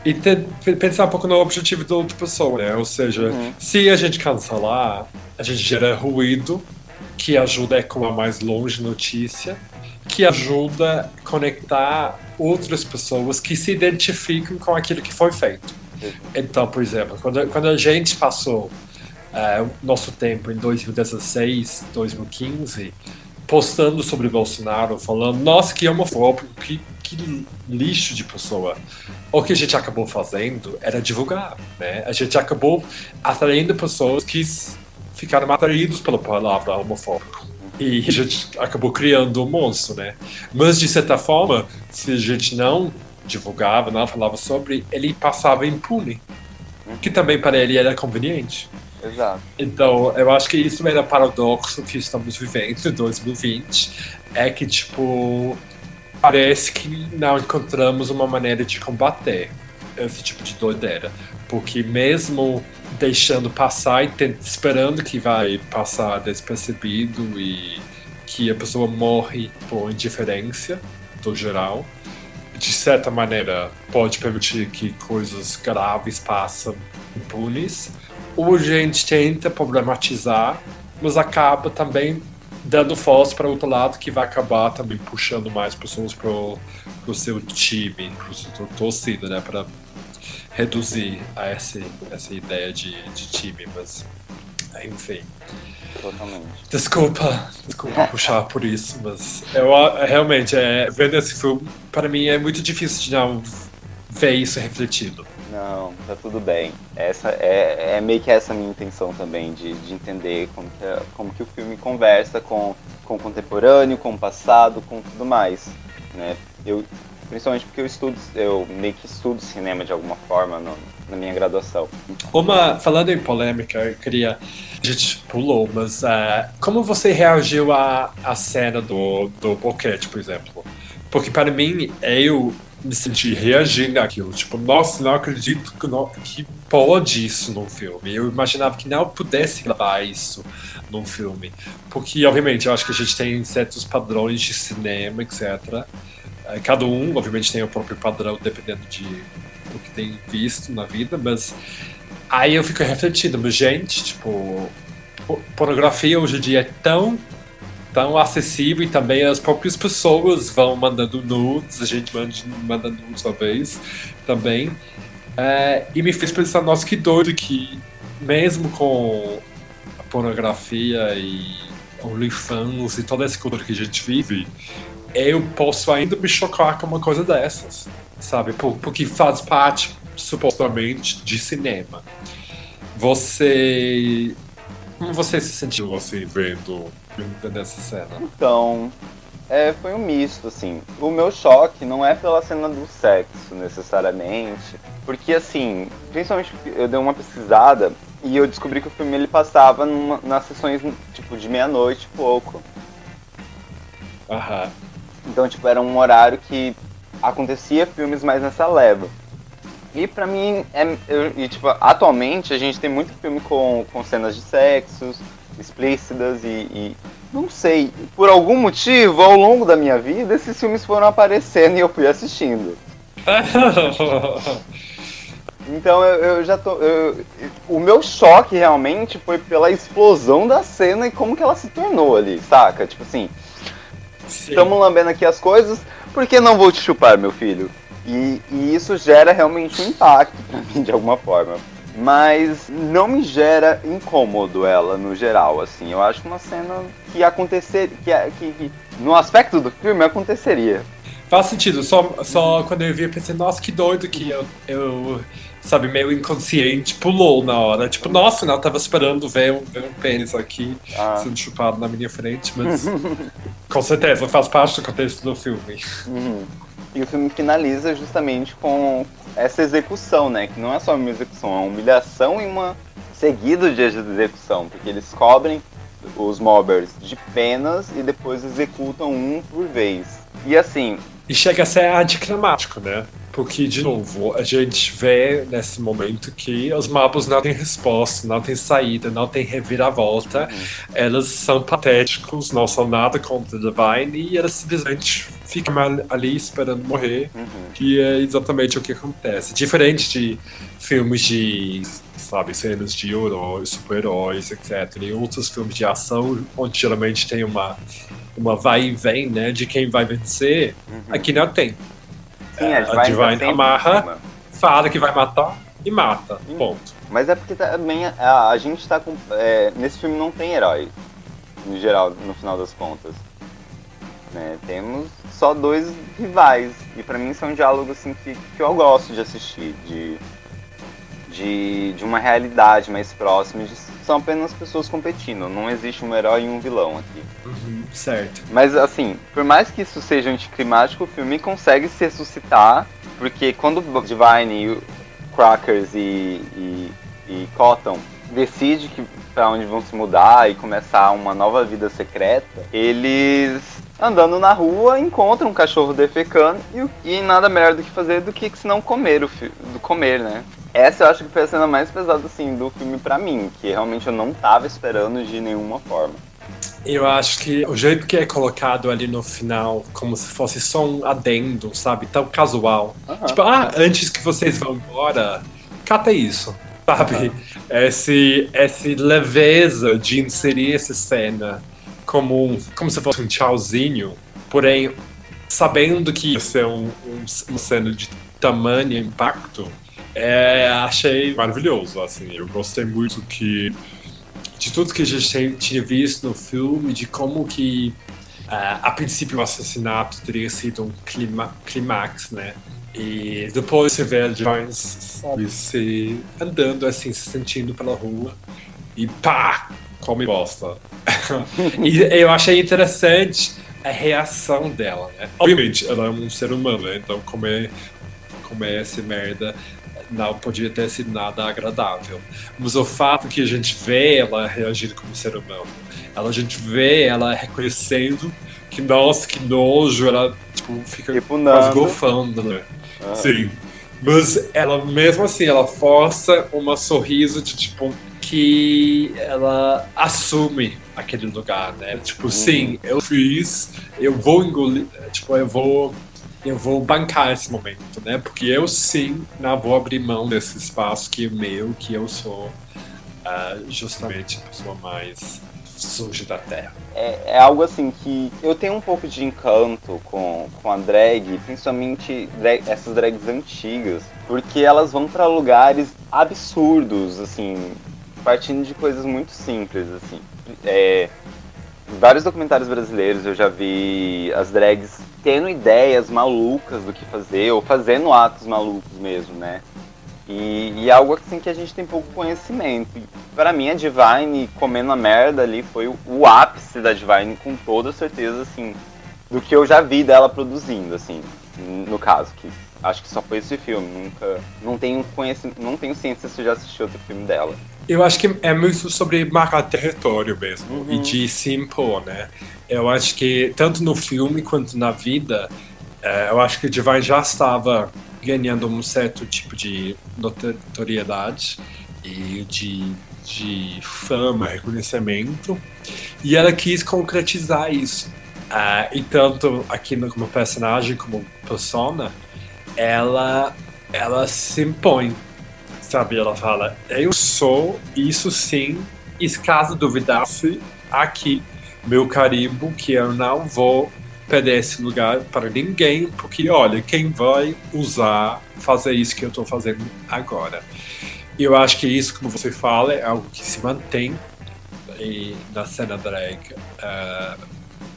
e ter, pensar um pouco no objetivo da outra pessoa, né? Ou seja, uhum. se a gente cancelar, a gente gera ruído que ajuda a ecoar mais longe notícia, que ajuda a conectar outras pessoas que se identificam com aquilo que foi feito. Então, por exemplo, quando, quando a gente passou é, nosso tempo em 2016, 2015, postando sobre Bolsonaro, falando, nossa, que homofóbico, que, que lixo de pessoa. O que a gente acabou fazendo era divulgar, né? A gente acabou atraindo pessoas que ficaram atraídos pela palavra homofóbico. E a gente acabou criando um monstro, né? Mas, de certa forma, se a gente não divulgava, não falava sobre, ele passava impune. Que também para ele era conveniente. Exato. Então, eu acho que isso era paradoxo que estamos vivendo em 2020. É que, tipo, parece que não encontramos uma maneira de combater esse tipo de doideira. Porque mesmo deixando passar e esperando que vai passar despercebido e que a pessoa morre por indiferença do geral, de certa maneira, pode permitir que coisas graves passem impunes, a gente tenta problematizar, mas acaba também dando força para outro lado que vai acabar também puxando mais pessoas para o seu time, para sua torcida, né? Para reduzir a essa, essa ideia de, de time, mas enfim. Totalmente. Desculpa, desculpa puxar por isso, mas eu realmente, é, vendo esse filme, para mim é muito difícil de não ver isso refletido. Não, tá tudo bem. Essa é, é meio que essa a minha intenção também, de, de entender como que, é, como que o filme conversa com, com o contemporâneo, com o passado, com tudo mais. Né? Eu, principalmente porque eu estudo, eu meio que estudo cinema de alguma forma no, na minha graduação. Uma, falando em polêmica, eu queria. A gente pulou, mas uh, como você reagiu à, à cena do, do boquete, por exemplo? Porque para mim, eu me senti reagindo àquilo. Tipo, nossa, não acredito que, não, que pode isso num filme. Eu imaginava que não pudesse levar isso num filme. Porque, obviamente, eu acho que a gente tem certos padrões de cinema, etc. Eh, cada um, obviamente, tem o próprio padrão, dependendo de do que tem visto na vida, mas aí eu fico refletindo, mas gente, tipo, pornografia hoje em dia é tão tão acessível e também as próprias pessoas vão mandando nudes, a gente manda, manda nudes uma vez também. É, e me fez pensar, nossa, que doido que mesmo com a pornografia e OnlyFans e toda essa cultura que a gente vive, eu posso ainda me chocar com uma coisa dessas, sabe? Porque faz parte, supostamente, de cinema. Você. Como você se sentiu assim, vendo nessa cena? Então, é, foi um misto, assim. O meu choque não é pela cena do sexo, necessariamente. Porque, assim, principalmente eu dei uma pesquisada e eu descobri que o filme ele passava numa, nas sessões, tipo, de meia-noite pouco. Aham. Então, tipo, era um horário que acontecia filmes mais nessa leva. E pra mim, é, eu, e, tipo, atualmente a gente tem muito filme com, com cenas de sexos explícitas e, e, não sei, por algum motivo, ao longo da minha vida, esses filmes foram aparecendo e eu fui assistindo. Então eu, eu já tô. Eu, o meu choque realmente foi pela explosão da cena e como que ela se tornou ali, saca? Tipo assim. Estamos lambendo aqui as coisas, por que não vou te chupar, meu filho? E, e isso gera realmente um impacto pra mim de alguma forma. Mas não me gera incômodo ela no geral, assim. Eu acho uma cena que acontecer, que, que, que no aspecto do filme aconteceria. Faz sentido, só, só quando eu vi eu pensei, nossa, que doido que eu, eu sabe, meio inconsciente, pulou na hora. Tipo, nossa, não, tava esperando ver um, ver um pênis aqui ah. sendo chupado na minha frente, mas com certeza faz parte do contexto do filme. Uhum. E o filme finaliza justamente com essa execução, né? Que não é só uma execução, é uma humilhação e uma seguido de execução, porque eles cobrem os mobbers de penas e depois executam um por vez. E assim. E chega a ser anticlimático, né? Porque, de novo, a gente vê nesse momento que os mapas não têm resposta, não têm saída, não tem reviravolta. Uhum. Elas são patéticos, não são nada contra Divine e elas simplesmente ficam ali esperando morrer. Uhum. E é exatamente o que acontece. Diferente de filmes de, sabe, cenas de heróis, super-heróis, etc. E outros filmes de ação, onde geralmente tem uma, uma vai e vem, né, de quem vai vencer, uhum. aqui não tem. Sim, a Divine, a Divine amarra, fala que vai matar e mata. Sim. Ponto. Mas é porque também a, a gente tá com. É, nesse filme não tem herói. No geral, no final das contas. Né? Temos só dois rivais. E para mim são diálogos assim, que, que eu gosto de assistir. De, de, de uma realidade mais próxima. De, são apenas pessoas competindo. Não existe um herói e um vilão aqui. Uhum, certo. Mas assim, por mais que isso seja anticlimático, o filme consegue se ressuscitar. Porque quando Divine, Crackers e, e, e Cotton decide que para onde vão se mudar e começar uma nova vida secreta, eles andando na rua encontram um cachorro defecando e, e nada melhor do que fazer do que se não comer o do comer, né? Essa eu acho que foi a cena mais pesada assim do filme para mim, que realmente eu não tava esperando de nenhuma forma. Eu acho que o jeito que é colocado ali no final, como se fosse só um adendo, sabe? Tão casual. Uhum. Tipo, ah, antes que vocês vão embora, cata isso, sabe? Uhum. Esse, esse leveza de inserir essa cena como, um, como se fosse um tchauzinho, porém, sabendo que ia ser um, um, uma cena de tamanho impacto, é, achei maravilhoso, assim. Eu gostei muito que de tudo que a gente tinha visto no filme, de como que uh, a princípio o assassinato teria sido um clima, clímax, né? E depois você vê a Jones, se andando assim, se sentindo pela rua e pá, come bosta. e eu achei interessante a reação dela, né? Obviamente, ela é um ser humano, né? Então comer, comer essa merda não podia ter sido nada agradável. Mas o fato que a gente vê ela reagir como ser humano, ela, a gente vê ela reconhecendo que, nossa, que nojo, ela tipo, fica tipo, quase golfando, né? Ah. Sim. Mas ela, mesmo assim, ela força uma sorriso de tipo que ela assume aquele lugar, né? Tipo, uhum. sim, eu fiz, eu vou engolir, tipo, eu vou eu vou bancar esse momento, né? Porque eu sim não vou abrir mão desse espaço que é meu, que eu sou uh, justamente a pessoa mais suja da Terra. É, é, algo assim que eu tenho um pouco de encanto com, com a drag, principalmente drag, essas drags antigas, porque elas vão para lugares absurdos, assim, partindo de coisas muito simples, assim. É, vários documentários brasileiros eu já vi as drags tendo ideias malucas do que fazer, ou fazendo atos malucos mesmo, né? E, e algo assim que a gente tem pouco conhecimento. Para mim, a Divine comendo a merda ali foi o, o, ápice da Divine, com toda certeza, assim, do que eu já vi dela produzindo, assim, no caso, que acho que só foi esse filme, nunca. Não tenho conhecimento, não tenho ciência se já assistiu outro filme dela. Eu acho que é muito sobre marcar território mesmo uhum. e de se impor, né? Eu acho que tanto no filme quanto na vida, é, eu acho que o Divine já estava ganhando um certo tipo de notoriedade e de, de fama, reconhecimento, e ela quis concretizar isso. Uh, e tanto aqui como personagem, como persona, ela, ela se impõe, sabe? Ela fala, eu sou isso sim, e caso duvidasse, aqui, meu carimbo, que eu não vou perder esse lugar para ninguém, porque olha, quem vai usar fazer isso que eu estou fazendo agora? Eu acho que isso, como você fala, é algo que se mantém na cena drag uh,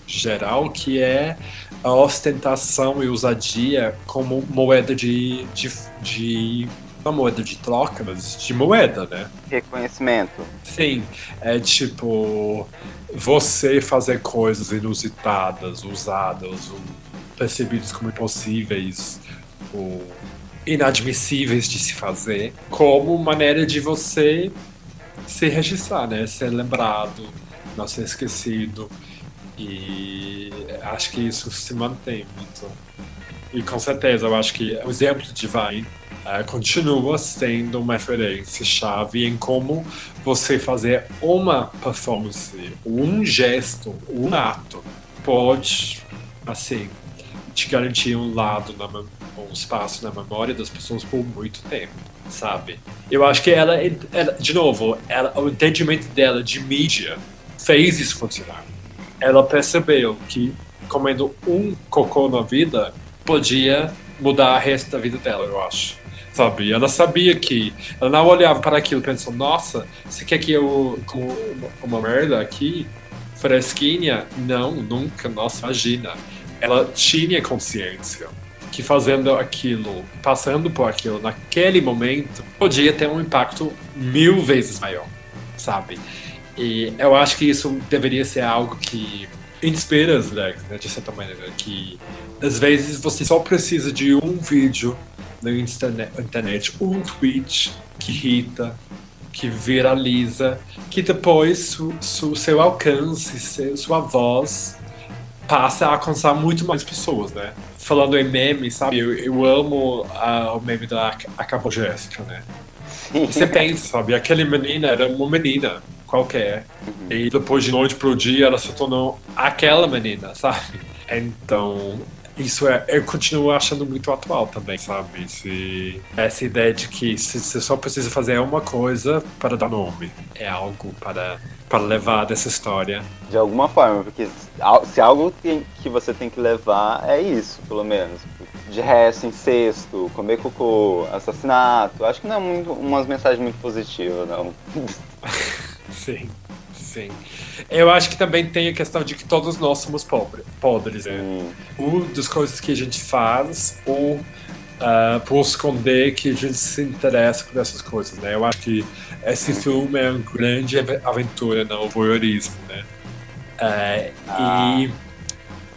geral, que é a ostentação e ousadia como moeda de, de, de uma moeda de troca, mas de moeda, né? Reconhecimento. Sim, é tipo você fazer coisas inusitadas, usadas, ou percebidas como impossíveis, ou inadmissíveis de se fazer, como maneira de você se registrar, né? Ser lembrado, não ser esquecido. E acho que isso se mantém muito. E com certeza, eu acho que o exemplo de Vine uh, continua sendo uma referência-chave em como você fazer uma performance, um gesto, um ato, pode, assim, te garantir um lado, na, um espaço na memória das pessoas por muito tempo, sabe? Eu acho que ela, ela de novo, ela, o entendimento dela de mídia fez isso funcionar. Ela percebeu que comendo um cocô na vida podia mudar o resto da vida dela, eu acho sabe? Ela sabia que. Ela não olhava para aquilo pensou: nossa, você quer que eu uma merda aqui? Fresquinha? Não, nunca. Nossa, imagina. Ela tinha consciência que fazendo aquilo, passando por aquilo naquele momento, podia ter um impacto mil vezes maior, sabe? E eu acho que isso deveria ser algo que inspira as né, de certa maneira, que às vezes você só precisa de um vídeo na internet um tweet que irrita, que viraliza, que depois su, su, seu alcance, seu, sua voz passa a alcançar muito mais pessoas, né? Falando em meme, sabe? Eu, eu amo a, o meme da Acabou Jéssica, né? Você pensa, sabe? Aquela menina era uma menina qualquer. Uhum. E depois de noite pro dia ela se tornou aquela menina, sabe? Então, isso é, eu continuo achando muito atual também, sabe? Se, essa ideia de que você só precisa fazer uma coisa para dar nome. É algo para, para levar dessa história. De alguma forma, porque se algo tem, que você tem que levar é isso, pelo menos. De resto, incesto, comer cocô, assassinato. Acho que não é muito, umas mensagens muito positivas, não. Sim. Sim. Eu acho que também tem a questão de que todos nós somos pobre, podres. Né? Uma das coisas que a gente faz, ou uh, por esconder que a gente se interessa por essas coisas, né? Eu acho que esse filme é uma grande aventura no voyeurismo, né? Uh, ah. E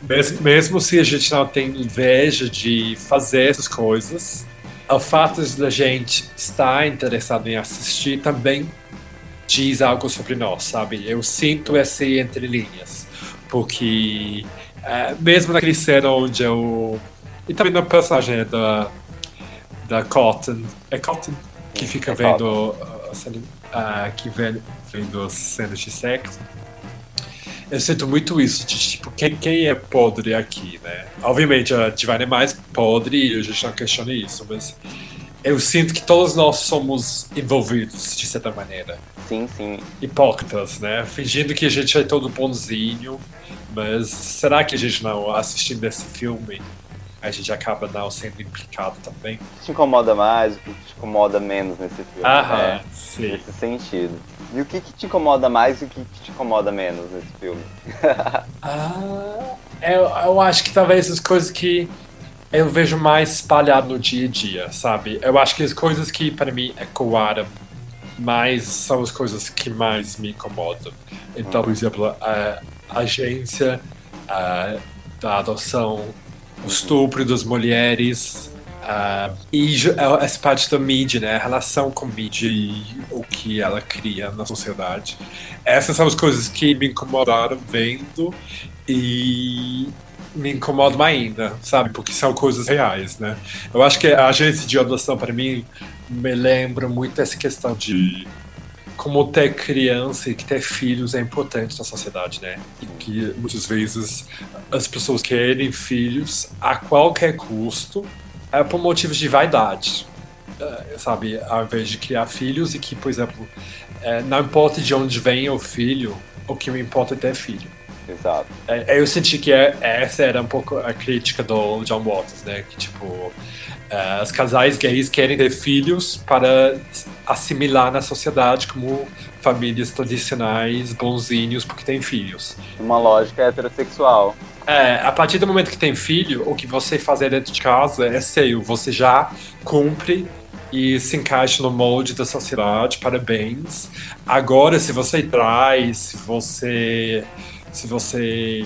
mesmo, mesmo se a gente não tem inveja de fazer essas coisas, o fato de a gente estar interessado em assistir também diz algo sobre nós, sabe? Eu sinto essa entre linhas, porque é, mesmo naquele cena onde eu e também na personagem da da Cotton, é Cotton que fica é vendo uh, que vem, vendo as cenas de sexo. Eu sinto muito isso, de tipo, quem, quem é podre aqui, né? Obviamente a Divine é mais podre e a gente não questiona isso, mas eu sinto que todos nós somos envolvidos de certa maneira. Sim, sim. Hipócritas, né? Fingindo que a gente é todo bonzinho, mas será que a gente não, assistindo esse filme, a gente acaba não sendo implicado também. O que te incomoda mais, o que te incomoda menos nesse filme? Aham, é, sim. Nesse sentido. E o que, que te incomoda mais e o que, que te incomoda menos nesse filme? ah, eu, eu acho que talvez as coisas que eu vejo mais espalhado no dia a dia, sabe? Eu acho que as coisas que para mim ecoaram mais são as coisas que mais me incomodam. Então, por exemplo, a agência a, da adoção, o estupro das mulheres, Uh, e essa parte da mídia, né? A relação com mídia e o que ela cria na sociedade. Essas são as coisas que me incomodaram vendo e me incomodam ainda, sabe? Porque são coisas reais, né? Eu acho que a agência de adoção, para mim, me lembra muito essa questão de como ter criança e que ter filhos é importante na sociedade, né? E que muitas vezes as pessoas querem filhos a qualquer custo é por motivos de vaidade, é, sabe? Ao invés de criar filhos e que, por exemplo, é, não importa de onde vem o filho, o que me importa é ter filho. Exato. É, eu senti que é, essa era um pouco a crítica do John Waters, né? Que, tipo, é, os casais gays querem ter filhos para assimilar na sociedade como famílias tradicionais, bonzinhos, porque têm filhos. Uma lógica heterossexual. É, a partir do momento que tem filho, o que você fazer dentro de casa é seu. Você já cumpre e se encaixa no molde da sociedade, parabéns. Agora, se você traz, se você. Se você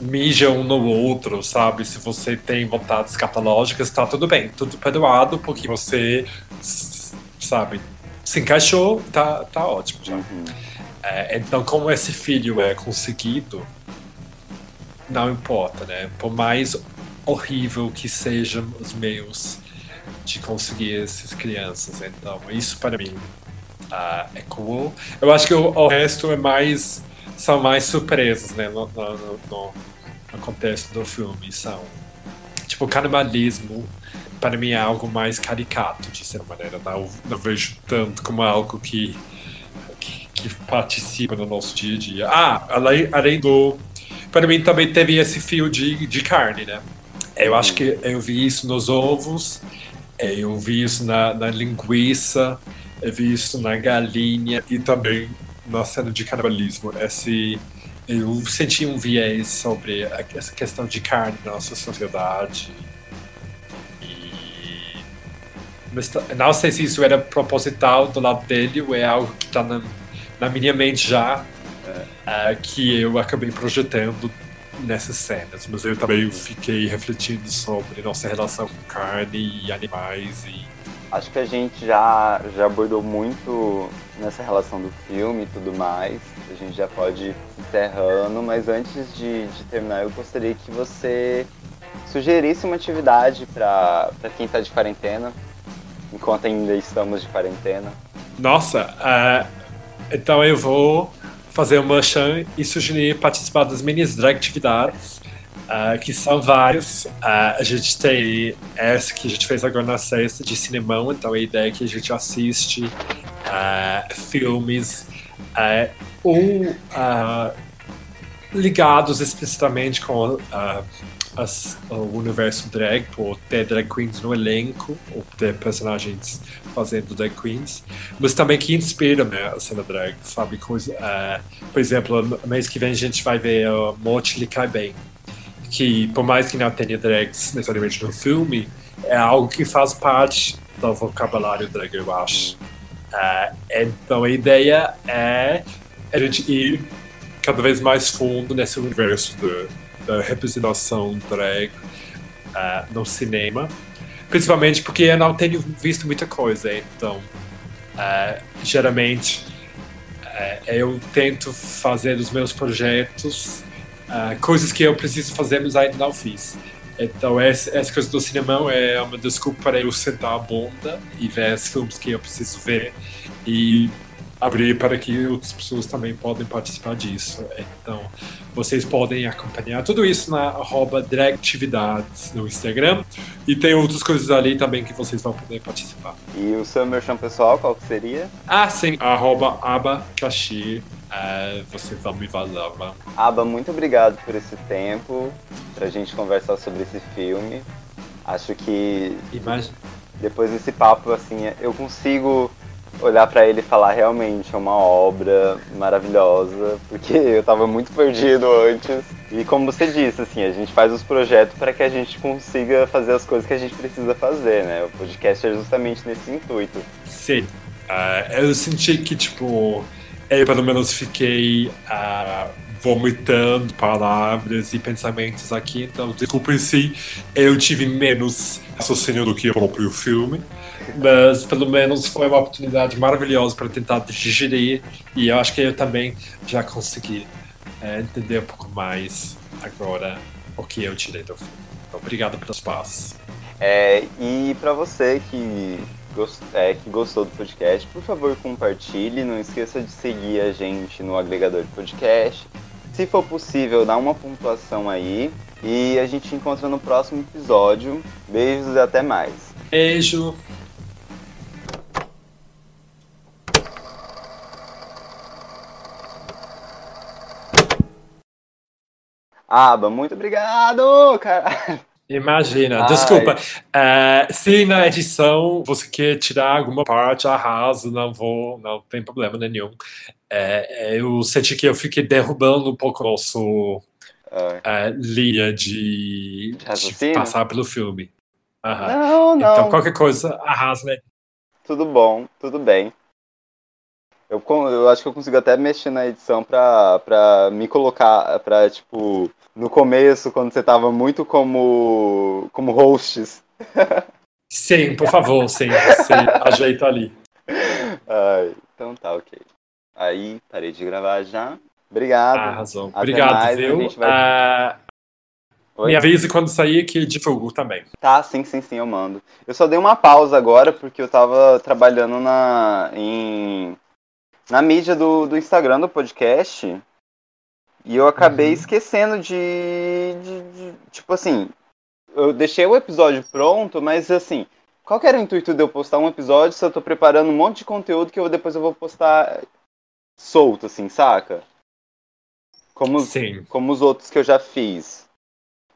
mija um no outro, sabe? Se você tem vontades catológicas, tá tudo bem, tudo perdoado, porque você, sabe, se encaixou, tá, tá ótimo já. Uhum. É, então, como esse filho é conseguido, não importa, né? Por mais horrível que sejam os meios de conseguir essas crianças. Então, isso para mim uh, é cool. Eu acho que o, o resto é mais são mais surpresas, né? No, no, no, no contexto do filme. São. Tipo, canibalismo, para mim, é algo mais caricato, de certa maneira. Não, não vejo tanto como algo que, que, que, participa no nosso dia a dia. Ah, além, além do. Para mim, também teve esse fio de, de carne, né? Eu acho que eu vi isso nos ovos, eu vi isso na, na linguiça, eu vi isso na galinha e também cena de canibalismo. Esse eu senti um viés sobre essa questão de carne na nossa sociedade. E... Mas não sei se isso era proposital do lado dele ou é algo que está na, na, minha mente já, é. que eu acabei projetando nessas cenas. Mas eu também fiquei refletindo sobre nossa relação com carne e animais e acho que a gente já, já abordou muito nessa relação do filme e tudo mais. A gente já pode ir encerrando, mas antes de, de terminar, eu gostaria que você sugerisse uma atividade para quem está de quarentena, enquanto ainda estamos de quarentena. Nossa, uh, então eu vou fazer uma chan e sugerir participar das minis drag atividades Uh, que são vários. Uh, a gente tem essa que a gente fez agora na sexta de cinemão, então a ideia é que a gente assiste uh, filmes ou ligados explicitamente com as, o universo drag, por ter drag queens no elenco, ou ter personagens fazendo drag queens, mas também que inspiram né, a cena drag, sabe? Coisa, por exemplo, mês que vem a gente vai ver a Morte lhe cai bem que por mais que não tenha drags necessariamente no filme, é algo que faz parte do vocabulário drag, eu acho. Uh, então a ideia é a gente ir cada vez mais fundo nesse universo da representação drag uh, no cinema, principalmente porque eu não tenho visto muita coisa, então uh, geralmente eu tento fazer os meus projetos uh, coisas que eu preciso fazer, mas ainda não fiz. Então, essa, essa coisa do cinema é uma desculpa para eu sentar a bunda e ver os filmes que eu preciso ver e abrir para que outras pessoas também podem participar disso. Então, vocês podem acompanhar tudo isso na arroba Dragtividades no Instagram e tem outras coisas ali também que vocês vão poder participar. E o seu merchan pessoal, qual que seria? Ah, sim, arroba abacaxi uh, você vai me valorar. Aba, muito obrigado por esse tempo, pra gente conversar sobre esse filme. Acho que Imagina. depois desse papo, assim, eu consigo olhar para ele e falar realmente é uma obra maravilhosa, porque eu tava muito perdido antes. E como você disse, assim, a gente faz os projetos para que a gente consiga fazer as coisas que a gente precisa fazer, né? O podcast é justamente nesse intuito. Sim. Uh, eu senti que, tipo, eu pelo menos fiquei uh, vomitando palavras e pensamentos aqui, então desculpa se eu tive menos raciocínio do que o próprio filme, mas pelo menos foi uma oportunidade maravilhosa para tentar digerir e eu acho que eu também já consegui é, entender um pouco mais agora o que eu tirei do filme. Então, obrigado pelo espaço. É, e para você que gost, é, que gostou do podcast, por favor compartilhe. Não esqueça de seguir a gente no agregador de podcast. Se for possível, dá uma pontuação aí. E a gente encontra no próximo episódio. Beijos e até mais. Beijo. Aba, muito obrigado, cara. Imagina, desculpa. Uh, se na edição você quer tirar alguma parte, arraso, não vou, não tem problema nenhum. Uh, eu senti que eu fiquei derrubando um pouco a nossa uh, linha de, de, passar pelo filme. Não, não. Então qualquer coisa, arrasa, né? Tudo bom, tudo bem. Eu, eu acho que eu consigo até mexer na edição pra, pra me colocar, pra, tipo, no começo, quando você tava muito como, como hosts. Sim, por favor, sim, você ajeita ali. Ai, então tá, ok. Aí, parei de gravar já. Obrigado. Ah, razão. Até Obrigado, mais, viu? Vai... Ah, me avise quando sair que divulgo também. Tá, sim, sim, sim, eu mando. Eu só dei uma pausa agora porque eu tava trabalhando na, em, na mídia do, do Instagram do podcast. E eu acabei uhum. esquecendo de, de, de, Tipo assim, eu deixei o episódio pronto, mas assim, qual que era o intuito de eu postar um episódio se eu tô preparando um monte de conteúdo que eu, depois eu vou postar solto, assim, saca? Como, Sim. como os outros que eu já fiz.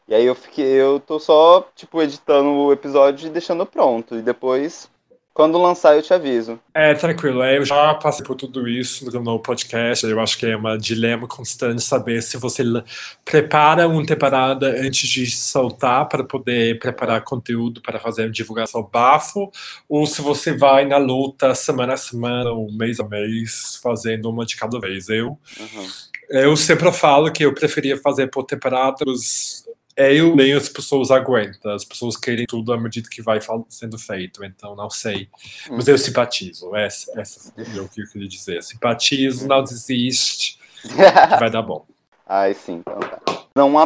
E aí eu fiquei, eu tô só, tipo, editando o episódio e deixando pronto. E depois quando lançar, eu te aviso. É, tranquilo. É, eu já passei por tudo isso no podcast. Eu acho que é um dilema constante saber se você prepara uma temporada antes de soltar para poder preparar conteúdo para fazer divulgação bafo, ou se você vai na luta semana a semana, ou mês a mês, fazendo uma de cada vez. Eu, uhum. eu sempre falo que eu preferia fazer por temporadas eu nem as pessoas aguentam. As pessoas querem tudo à medida que vai sendo feito. Então, não sei. Mas eu simpatizo. Essa, essa é o que eu queria dizer. Simpatizo, não desiste. vai dar bom. Ai, sim. Então tá. Não há